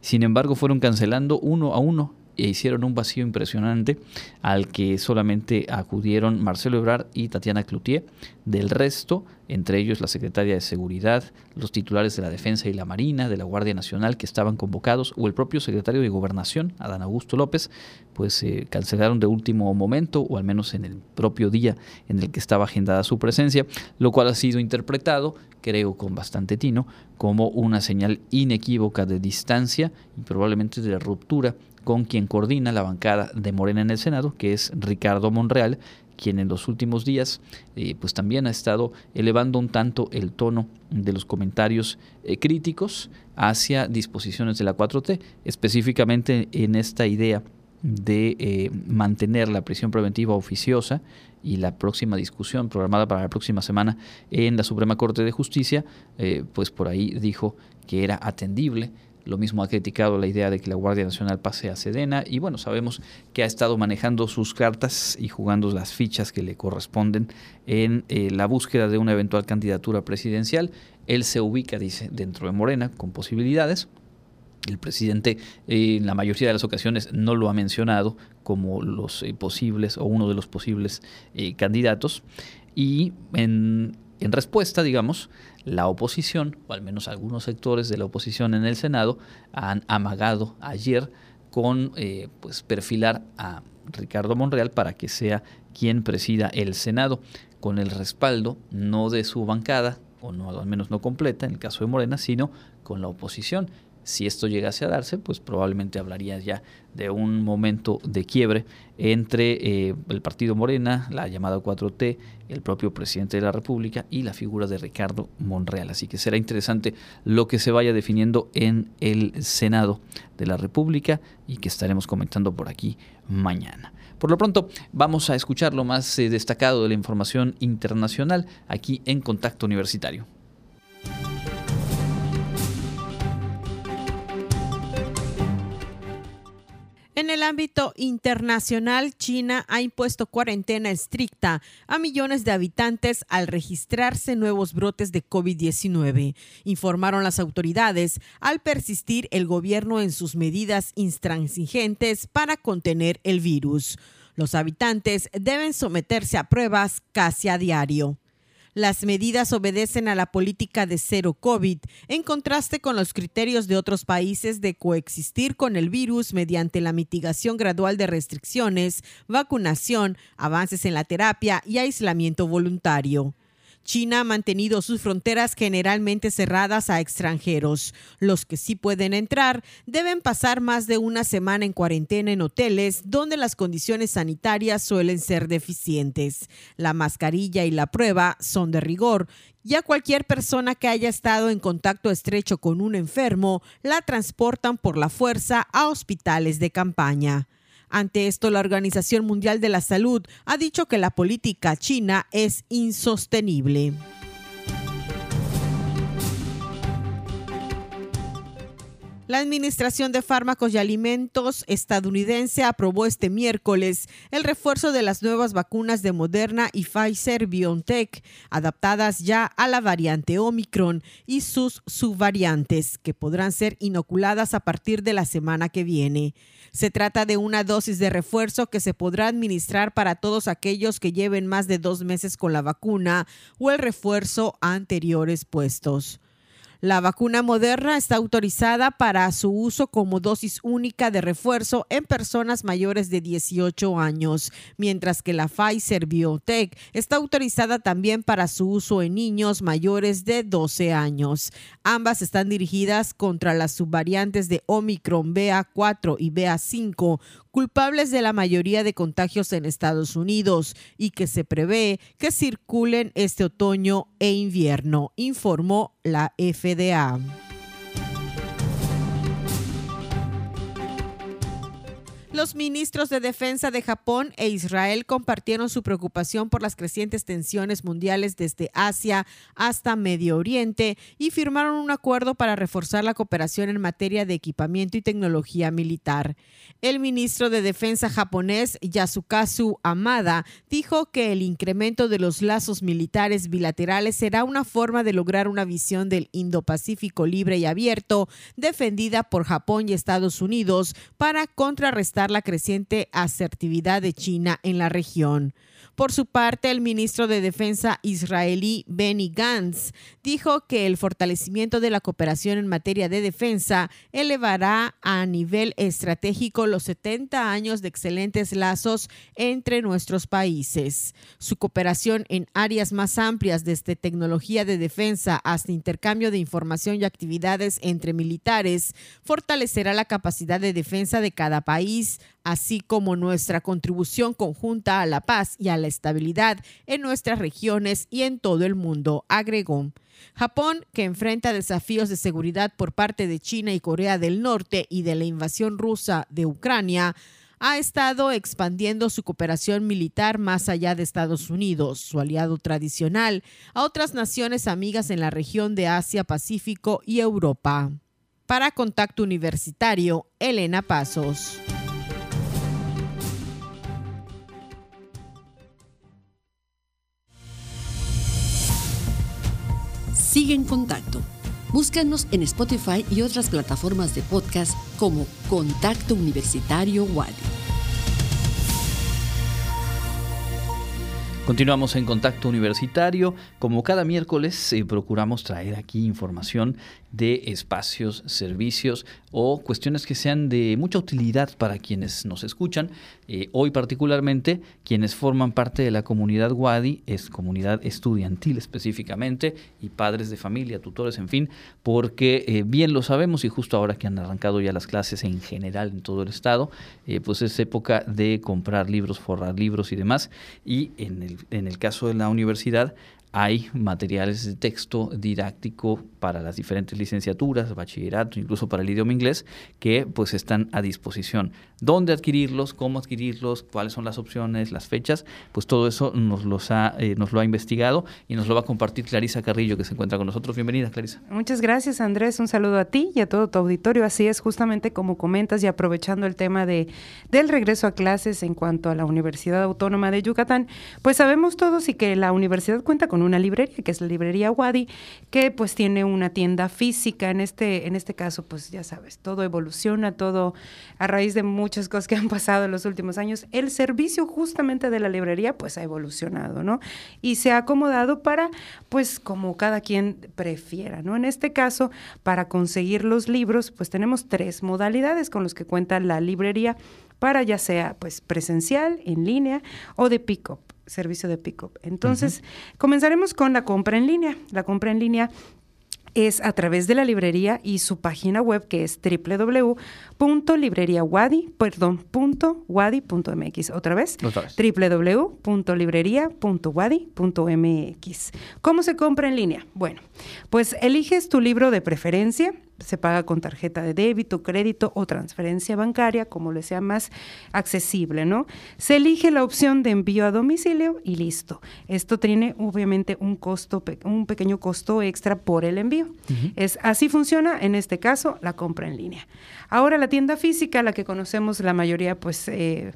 Sin embargo, fueron cancelando uno a uno e hicieron un vacío impresionante al que solamente acudieron Marcelo Ebrard y Tatiana Cloutier. Del resto, entre ellos la secretaria de Seguridad, los titulares de la Defensa y la Marina, de la Guardia Nacional que estaban convocados, o el propio secretario de Gobernación, Adán Augusto López, pues se cancelaron de último momento, o al menos en el propio día en el que estaba agendada su presencia, lo cual ha sido interpretado, creo con bastante tino, como una señal inequívoca de distancia y probablemente de ruptura con quien coordina la bancada de Morena en el Senado, que es Ricardo Monreal, quien en los últimos días eh, pues también ha estado elevando un tanto el tono de los comentarios eh, críticos hacia disposiciones de la 4T, específicamente en esta idea de eh, mantener la prisión preventiva oficiosa y la próxima discusión programada para la próxima semana en la Suprema Corte de Justicia, pues por ahí dijo que era atendible lo mismo ha criticado la idea de que la Guardia Nacional pase a Sedena y bueno, sabemos que ha estado manejando sus cartas y jugando las fichas que le corresponden en eh, la búsqueda de una eventual candidatura presidencial. Él se ubica, dice, dentro de Morena con posibilidades. El presidente eh, en la mayoría de las ocasiones no lo ha mencionado como los eh, posibles o uno de los posibles candidatos. Y en en respuesta, digamos, la oposición, o al menos algunos sectores de la oposición en el Senado, han amagado ayer con eh, pues perfilar a Ricardo Monreal para que sea quien presida el Senado, con el respaldo no de su bancada, o no al menos no completa en el caso de Morena, sino con la oposición. Si esto llegase a darse, pues probablemente hablaría ya de un momento de quiebre entre eh, el partido Morena, la llamada 4T, el propio presidente de la República y la figura de Ricardo Monreal. Así que será interesante lo que se vaya definiendo en el Senado de la República y que estaremos comentando por aquí mañana. Por lo pronto, vamos a escuchar lo más eh, destacado de la información internacional aquí en Contacto Universitario. En el ámbito internacional, China ha impuesto cuarentena estricta a millones de habitantes al registrarse nuevos brotes de COVID-19, informaron las autoridades al persistir el gobierno en sus medidas intransigentes para contener el virus. Los habitantes deben someterse a pruebas casi a diario. Las medidas obedecen a la política de cero COVID, en contraste con los criterios de otros países de coexistir con el virus mediante la mitigación gradual de restricciones, vacunación, avances en la terapia y aislamiento voluntario. China ha mantenido sus fronteras generalmente cerradas a extranjeros. Los que sí pueden entrar deben pasar más de una semana en cuarentena en hoteles donde las condiciones sanitarias suelen ser deficientes. La mascarilla y la prueba son de rigor y a cualquier persona que haya estado en contacto estrecho con un enfermo la transportan por la fuerza a hospitales de campaña. Ante esto, la Organización Mundial de la Salud ha dicho que la política china es insostenible. La Administración de Fármacos y Alimentos estadounidense aprobó este miércoles el refuerzo de las nuevas vacunas de Moderna y Pfizer BioNTech, adaptadas ya a la variante Omicron y sus subvariantes, que podrán ser inoculadas a partir de la semana que viene. Se trata de una dosis de refuerzo que se podrá administrar para todos aquellos que lleven más de dos meses con la vacuna o el refuerzo anteriores puestos. La vacuna moderna está autorizada para su uso como dosis única de refuerzo en personas mayores de 18 años, mientras que la Pfizer Biotech está autorizada también para su uso en niños mayores de 12 años. Ambas están dirigidas contra las subvariantes de Omicron BA4 y BA5, culpables de la mayoría de contagios en Estados Unidos y que se prevé que circulen este otoño e invierno, informó la FDA. Los ministros de Defensa de Japón e Israel compartieron su preocupación por las crecientes tensiones mundiales desde Asia hasta Medio Oriente y firmaron un acuerdo para reforzar la cooperación en materia de equipamiento y tecnología militar. El ministro de Defensa japonés Yasukazu Amada dijo que el incremento de los lazos militares bilaterales será una forma de lograr una visión del Indo-Pacífico libre y abierto defendida por Japón y Estados Unidos para contrarrestar la creciente asertividad de China en la región. Por su parte, el ministro de Defensa israelí Benny Gantz dijo que el fortalecimiento de la cooperación en materia de defensa elevará a nivel estratégico los 70 años de excelentes lazos entre nuestros países. Su cooperación en áreas más amplias, desde tecnología de defensa hasta intercambio de información y actividades entre militares, fortalecerá la capacidad de defensa de cada país, así como nuestra contribución conjunta a la paz y a la estabilidad en nuestras regiones y en todo el mundo, agregó. Japón, que enfrenta desafíos de seguridad por parte de China y Corea del Norte y de la invasión rusa de Ucrania, ha estado expandiendo su cooperación militar más allá de Estados Unidos, su aliado tradicional, a otras naciones amigas en la región de Asia, Pacífico y Europa. Para Contacto Universitario, Elena Pasos. Sigue en contacto. Búscanos en Spotify y otras plataformas de podcast como Contacto Universitario Wadi. Continuamos en contacto universitario. Como cada miércoles eh, procuramos traer aquí información de espacios, servicios o cuestiones que sean de mucha utilidad para quienes nos escuchan. Eh, hoy particularmente quienes forman parte de la comunidad WADI, es comunidad estudiantil específicamente, y padres de familia, tutores, en fin, porque eh, bien lo sabemos y justo ahora que han arrancado ya las clases en general en todo el estado, pues es época de comprar libros, forrar libros y demás. Y en el en el caso de la universidad, hay materiales de texto didáctico para las diferentes licenciaturas, bachillerato, incluso para el idioma inglés, que pues están a disposición. ¿Dónde adquirirlos? ¿Cómo adquirirlos? ¿Cuáles son las opciones? ¿Las fechas? Pues todo eso nos, los ha, eh, nos lo ha investigado y nos lo va a compartir Clarisa Carrillo, que se encuentra con nosotros. Bienvenida, Clarisa. Muchas gracias, Andrés. Un saludo a ti y a todo tu auditorio. Así es, justamente como comentas y aprovechando el tema de, del regreso a clases en cuanto a la Universidad Autónoma de Yucatán, pues sabemos todos y que la universidad cuenta con una librería, que es la librería Wadi, que pues tiene una tienda física. En este, en este caso, pues ya sabes, todo evoluciona, todo a raíz de muchas cosas que han pasado en los últimos años. El servicio justamente de la librería pues ha evolucionado, ¿no? Y se ha acomodado para, pues como cada quien prefiera, ¿no? En este caso, para conseguir los libros, pues tenemos tres modalidades con los que cuenta la librería para ya sea pues presencial, en línea o de pick-up servicio de pick-up. Entonces, comenzaremos con la compra en línea. La compra en línea es a través de la librería y su página web que es www.libreriawadi, perdón, .wadi.mx. Otra vez, Otra vez. www.librería.wadi.mx. ¿Cómo se compra en línea? Bueno, pues eliges tu libro de preferencia, se paga con tarjeta de débito, crédito o transferencia bancaria, como le sea más accesible, ¿no? Se elige la opción de envío a domicilio y listo. Esto tiene obviamente un costo, un pequeño costo extra por el envío. Es así funciona en este caso la compra en línea. Ahora la tienda física, la que conocemos la mayoría, pues eh,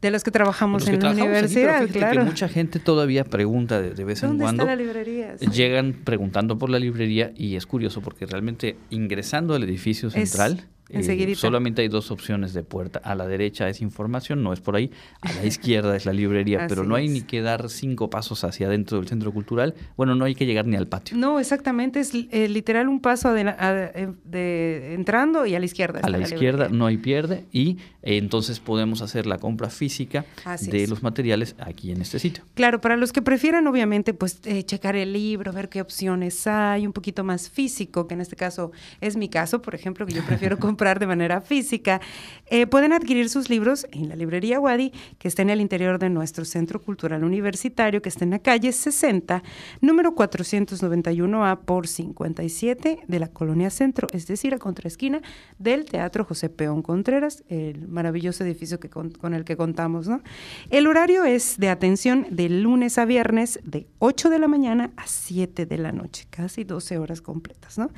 de los que trabajamos en la universidad, aquí, claro. Que mucha gente todavía pregunta de, de vez en cuando. ¿Dónde está la librería? Llegan preguntando por la librería y es curioso porque realmente ingresando al edificio central. Eh, solamente hay dos opciones de puerta. A la derecha es información, no es por ahí. A la izquierda es la librería, pero no hay es. ni que dar cinco pasos hacia adentro del centro cultural. Bueno, no hay que llegar ni al patio. No, exactamente. Es eh, literal un paso de, de, de, entrando y a la izquierda. A la, la izquierda librería. no hay pierde y eh, entonces podemos hacer la compra física Así de es. los materiales aquí en este sitio. Claro, para los que prefieran, obviamente, pues eh, checar el libro, ver qué opciones hay, un poquito más físico, que en este caso es mi caso, por ejemplo, que yo prefiero comprar comprar de manera física, eh, pueden adquirir sus libros en la librería Wadi, que está en el interior de nuestro Centro Cultural Universitario, que está en la calle 60, número 491A por 57 de la Colonia Centro, es decir, a contraesquina del Teatro José Peón Contreras, el maravilloso edificio que con, el que contamos. ¿no? El horario es de atención de lunes a viernes de 8 de la mañana a 7 de la noche, casi 12 horas completas. ¿no?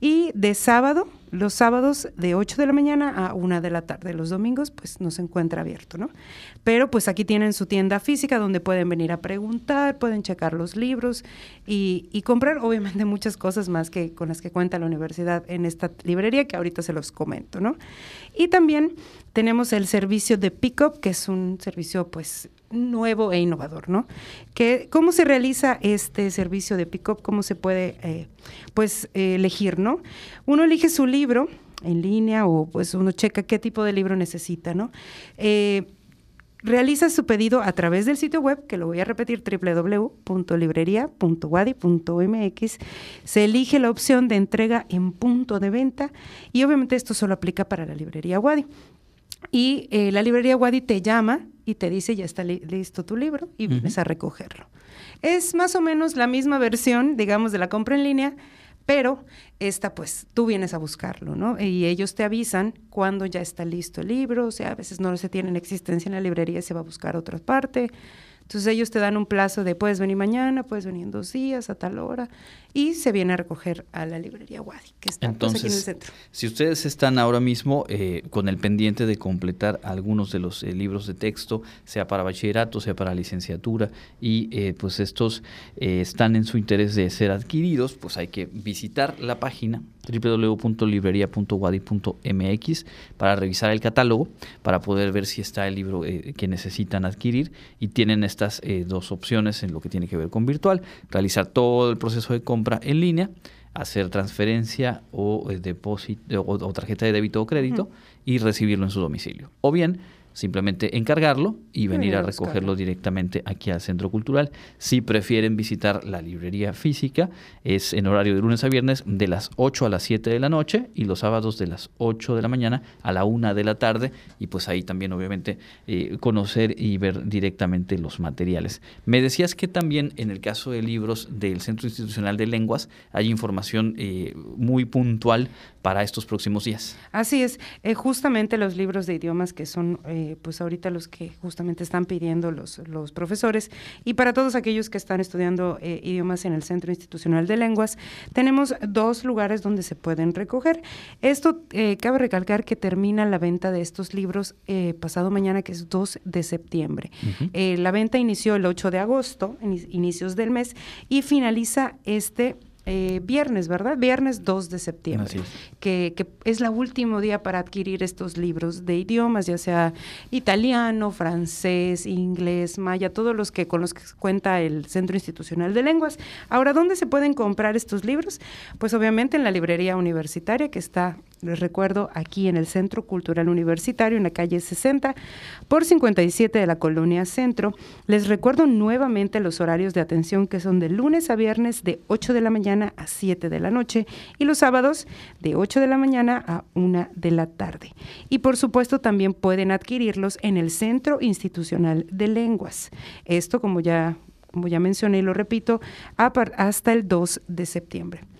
Y de sábado los sábados de 8 de la mañana a 1 de la tarde. Los domingos pues no se encuentra abierto, ¿no? Pero pues aquí tienen su tienda física donde pueden venir a preguntar, pueden checar los libros y, y comprar obviamente muchas cosas más que con las que cuenta la universidad en esta librería que ahorita se los comento, ¿no? Y también tenemos el servicio de Pickup, que es un servicio pues nuevo e innovador, ¿no? ¿Cómo se realiza este servicio de pick-up? ¿Cómo se puede, eh, pues, elegir, ¿no? Uno elige su libro en línea o pues uno checa qué tipo de libro necesita, ¿no? Eh, realiza su pedido a través del sitio web, que lo voy a repetir, www.librería.wadi.mx. Se elige la opción de entrega en punto de venta y obviamente esto solo aplica para la librería Wadi. Y eh, la librería Wadi te llama y te dice ya está listo tu libro y vienes a recogerlo. Es más o menos la misma versión, digamos, de la compra en línea, pero esta pues tú vienes a buscarlo, ¿no? Y ellos te avisan cuando ya está listo el libro, o sea, a veces no se tiene existencia en la librería, se va a buscar a otra parte. Entonces ellos te dan un plazo de puedes venir mañana, puedes venir en dos días, a tal hora, y se viene a recoger a la librería Wadi, que está pues, aquí en el centro. Si ustedes están ahora mismo eh, con el pendiente de completar algunos de los eh, libros de texto, sea para bachillerato, sea para licenciatura, y eh, pues estos están en su interés de ser adquiridos, pues hay que visitar la página www.librería.wadi.mx para revisar el catálogo, para poder ver si está el libro que necesitan adquirir. Y tienen estas dos opciones en lo que tiene que ver con virtual, realizar todo el proceso de compra en línea, hacer transferencia o eh, depósito o, tarjeta de débito o crédito y recibirlo en su domicilio. O bien simplemente encargarlo y venir a recogerlo directamente aquí al Centro Cultural. Si prefieren visitar la librería física, es en horario de lunes a viernes de las 8 a las 7 de la noche y los sábados de las 8 de la mañana a la 1 de la tarde y pues ahí también obviamente eh, conocer y ver directamente los materiales. Me decías que también en el caso de libros del Centro Institucional de Lenguas hay información eh, muy puntual para estos próximos días. Así es, eh, justamente los libros de idiomas que son eh, pues ahorita los que justamente están pidiendo los, los profesores y para todos aquellos que están estudiando eh, idiomas en el Centro Institucional de Lenguas, tenemos dos lugares donde se pueden recoger. Esto cabe recalcar que termina la venta de estos libros pasado mañana, que es 2 de septiembre. la venta inició el 8 de agosto, inicios del mes, y finaliza este eh, viernes, ¿verdad? Viernes 2 de septiembre, que, que, es la último día para adquirir estos libros de idiomas, ya sea italiano, francés, inglés, maya, todos los que con los que cuenta el Centro Institucional de Lenguas. Ahora, ¿dónde se pueden comprar estos libros? Pues obviamente en la librería universitaria que está les recuerdo, aquí en el Centro Cultural Universitario, en la calle 60, por 57 de la Colonia Centro. Les recuerdo nuevamente los horarios de atención que son de lunes a viernes de 8 de la mañana a 7 de la noche y los sábados de 8 de la mañana a 1 de la tarde. Y por supuesto también pueden adquirirlos en el Centro Institucional de Lenguas. Esto, como ya, como ya mencioné y lo repito, hasta el 2 de septiembre.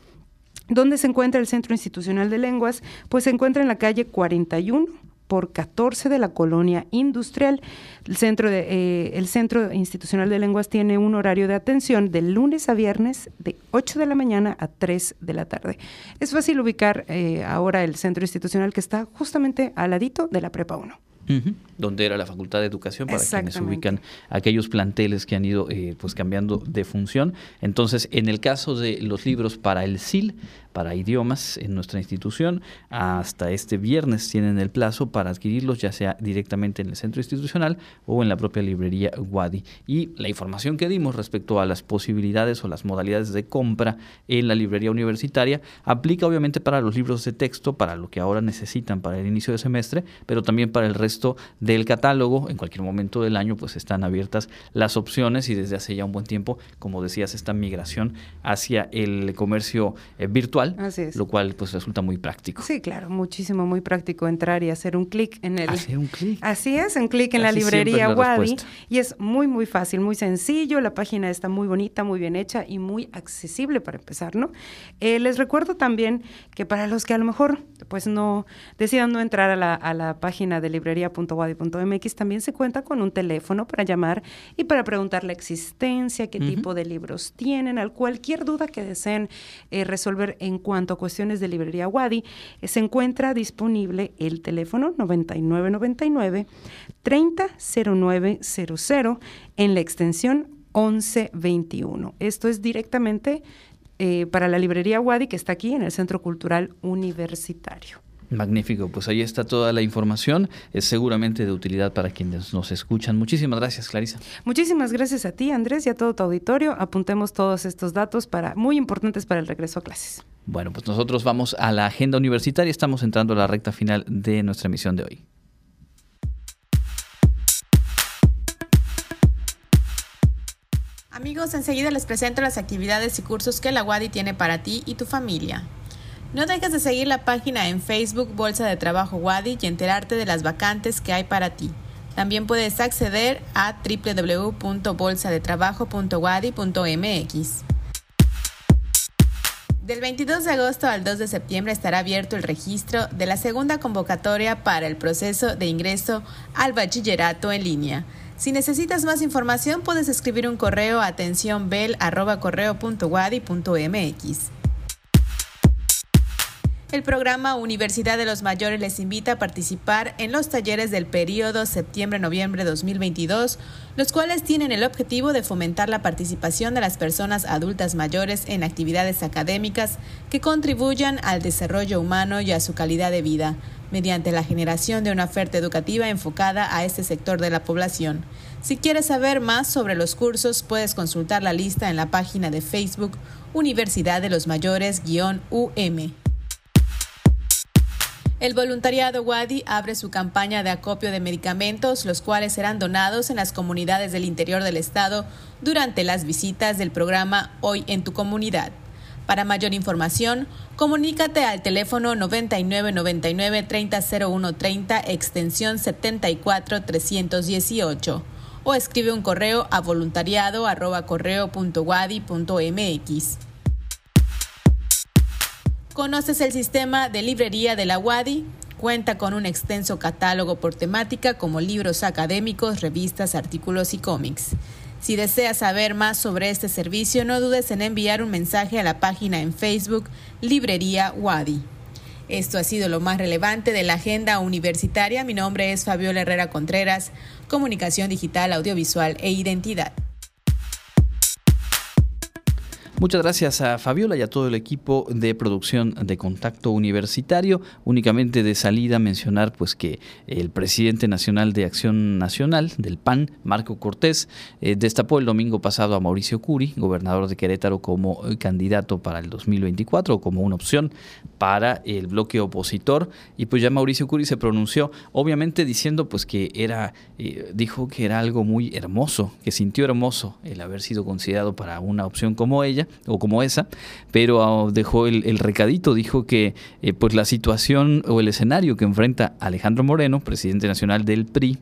¿Dónde se encuentra el Centro Institucional de Lenguas? Pues se encuentra en la calle 41 por 14 de la colonia industrial. El centro, de, eh, el centro Institucional de Lenguas tiene un horario de atención de lunes a viernes de 8 de la mañana a 3 de la tarde. Es fácil ubicar eh, ahora el centro institucional que está justamente al ladito de la Prepa 1 donde era la Facultad de Educación, para quienes ubican aquellos planteles que han ido eh, pues cambiando de función. Entonces, en el caso de los libros para el SIL, para idiomas en nuestra institución, hasta este viernes tienen el plazo para adquirirlos, ya sea directamente en el centro institucional o en la propia librería Wadi. Y la información que dimos respecto a las posibilidades o las modalidades de compra en la librería universitaria aplica obviamente para los libros de texto, para lo que ahora necesitan para el inicio de semestre, pero también para el resto del catálogo, en cualquier momento del año, pues están abiertas las opciones y desde hace ya un buen tiempo, como decías, esta migración hacia el comercio eh, virtual virtual, lo cual pues resulta muy práctico. Sí, claro, muchísimo, muy práctico entrar y hacer un clic en el... Hacer un clic. Así es, un clic en la librería Wadi. Y es muy, muy fácil, muy sencillo, la página está muy bonita, muy bien hecha y muy accesible para empezar, ¿no? Eh, les recuerdo también que para los que a lo mejor pues no decidan no entrar a la, a la página de librería.wadi.mx, también se cuenta con un teléfono para llamar y para preguntar la existencia, qué tipo de libros tienen, al cualquier duda que deseen eh, resolver en cuanto a cuestiones de librería Wadi, eh, se encuentra disponible el teléfono 9999 300900 en la extensión 1121. Esto es directamente eh, para la librería Wadi que está aquí en el Centro Cultural Universitario. Magnífico, pues ahí está toda la información, es seguramente de utilidad para quienes nos escuchan. Muchísimas gracias, Clarisa. Muchísimas gracias a ti, Andrés, y a todo tu auditorio. Apuntemos todos estos datos para muy importantes para el regreso a clases. Bueno, pues nosotros vamos a la agenda universitaria, estamos entrando a la recta final de nuestra emisión de hoy. Amigos, enseguida les presento las actividades y cursos que la WADI tiene para ti y tu familia. No dejes de seguir la página en Facebook Bolsa de Trabajo Wadi y enterarte de las vacantes que hay para ti. También puedes acceder a www.bolsadetrabajo.wadi.mx. Del 22 de agosto al 2 de septiembre estará abierto el registro de la segunda convocatoria para el proceso de ingreso al bachillerato en línea. Si necesitas más información, puedes escribir un correo a atenciónbel.correo.wadi.mx. El programa Universidad de los Mayores les invita a participar en los talleres del periodo septiembre-noviembre 2022, los cuales tienen el objetivo de fomentar la participación de las personas adultas mayores en actividades académicas que contribuyan al desarrollo humano y a su calidad de vida, mediante la generación de una oferta educativa enfocada a este sector de la población. Si quieres saber más sobre los cursos, puedes consultar la lista en la página de Facebook Universidad de los Mayores-UM. El voluntariado Wadi abre su campaña de acopio de medicamentos, los cuales serán donados en las comunidades del interior del estado durante las visitas del programa Hoy en tu comunidad. Para mayor información, comunícate al teléfono 9999 300130 extensión 74318 o escribe un correo a voluntariado@correo.wadi.mx. ¿Conoces el sistema de librería de la WADI? Cuenta con un extenso catálogo por temática como libros académicos, revistas, artículos y cómics. Si deseas saber más sobre este servicio, no dudes en enviar un mensaje a la página en Facebook Librería WADI. Esto ha sido lo más relevante de la agenda universitaria. Mi nombre es Fabiola Herrera Contreras, Comunicación Digital, Audiovisual e Identidad. Muchas gracias a Fabiola y a todo el equipo de producción de Contacto Universitario. Únicamente de salida mencionar pues que el presidente nacional de Acción Nacional del PAN, Marco Cortés, eh, destapó el domingo pasado a Mauricio Curi, gobernador de Querétaro, como eh, candidato para el 2024 o como una opción para el bloque opositor. Y pues ya Mauricio Curi se pronunció, obviamente diciendo pues que era, eh, dijo que era algo muy hermoso, que sintió hermoso el haber sido considerado para una opción como ella o como esa, pero ah, dejó el, recadito, dijo que eh, pues la situación o el escenario que enfrenta Alejandro Moreno, presidente nacional del PRI,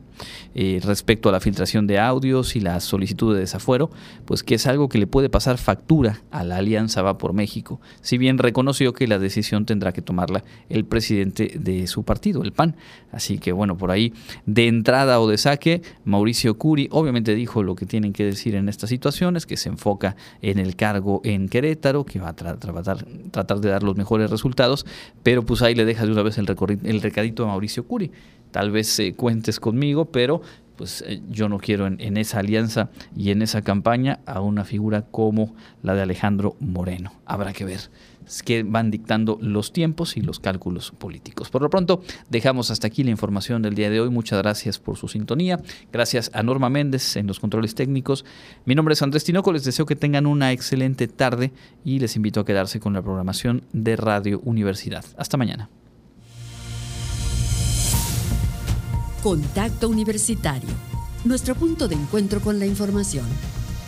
eh, respecto a la filtración de audios y la solicitud de desafuero, pues que es algo que le puede pasar factura a la Alianza Va por México, si bien reconoció que la decisión tendrá que tomarla el presidente de su partido, el PAN. Así que bueno, por ahí de entrada o de saque, Mauricio Curi obviamente dijo lo que tienen que decir en estas situaciones, que se enfoca en el cargo en Querétaro, que va a tratar, tratar de dar los mejores resultados, pero pues ahí le deja de una vez el, el recadito a Mauricio Curi. Tal vez eh, cuentes conmigo, pero pues eh, yo no quiero en, esa alianza y en esa campaña a una figura como la de Alejandro Moreno. Habrá que ver que van dictando los tiempos y los cálculos políticos. Por lo pronto, dejamos hasta aquí la información del día de hoy. Muchas gracias por su sintonía. Gracias a Norma Méndez en los controles técnicos. Mi nombre es Andrés Tinoco. Les deseo que tengan una excelente tarde y les invito a quedarse con la programación de Radio Universidad. Hasta mañana. Contacto Universitario, nuestro punto de encuentro con la información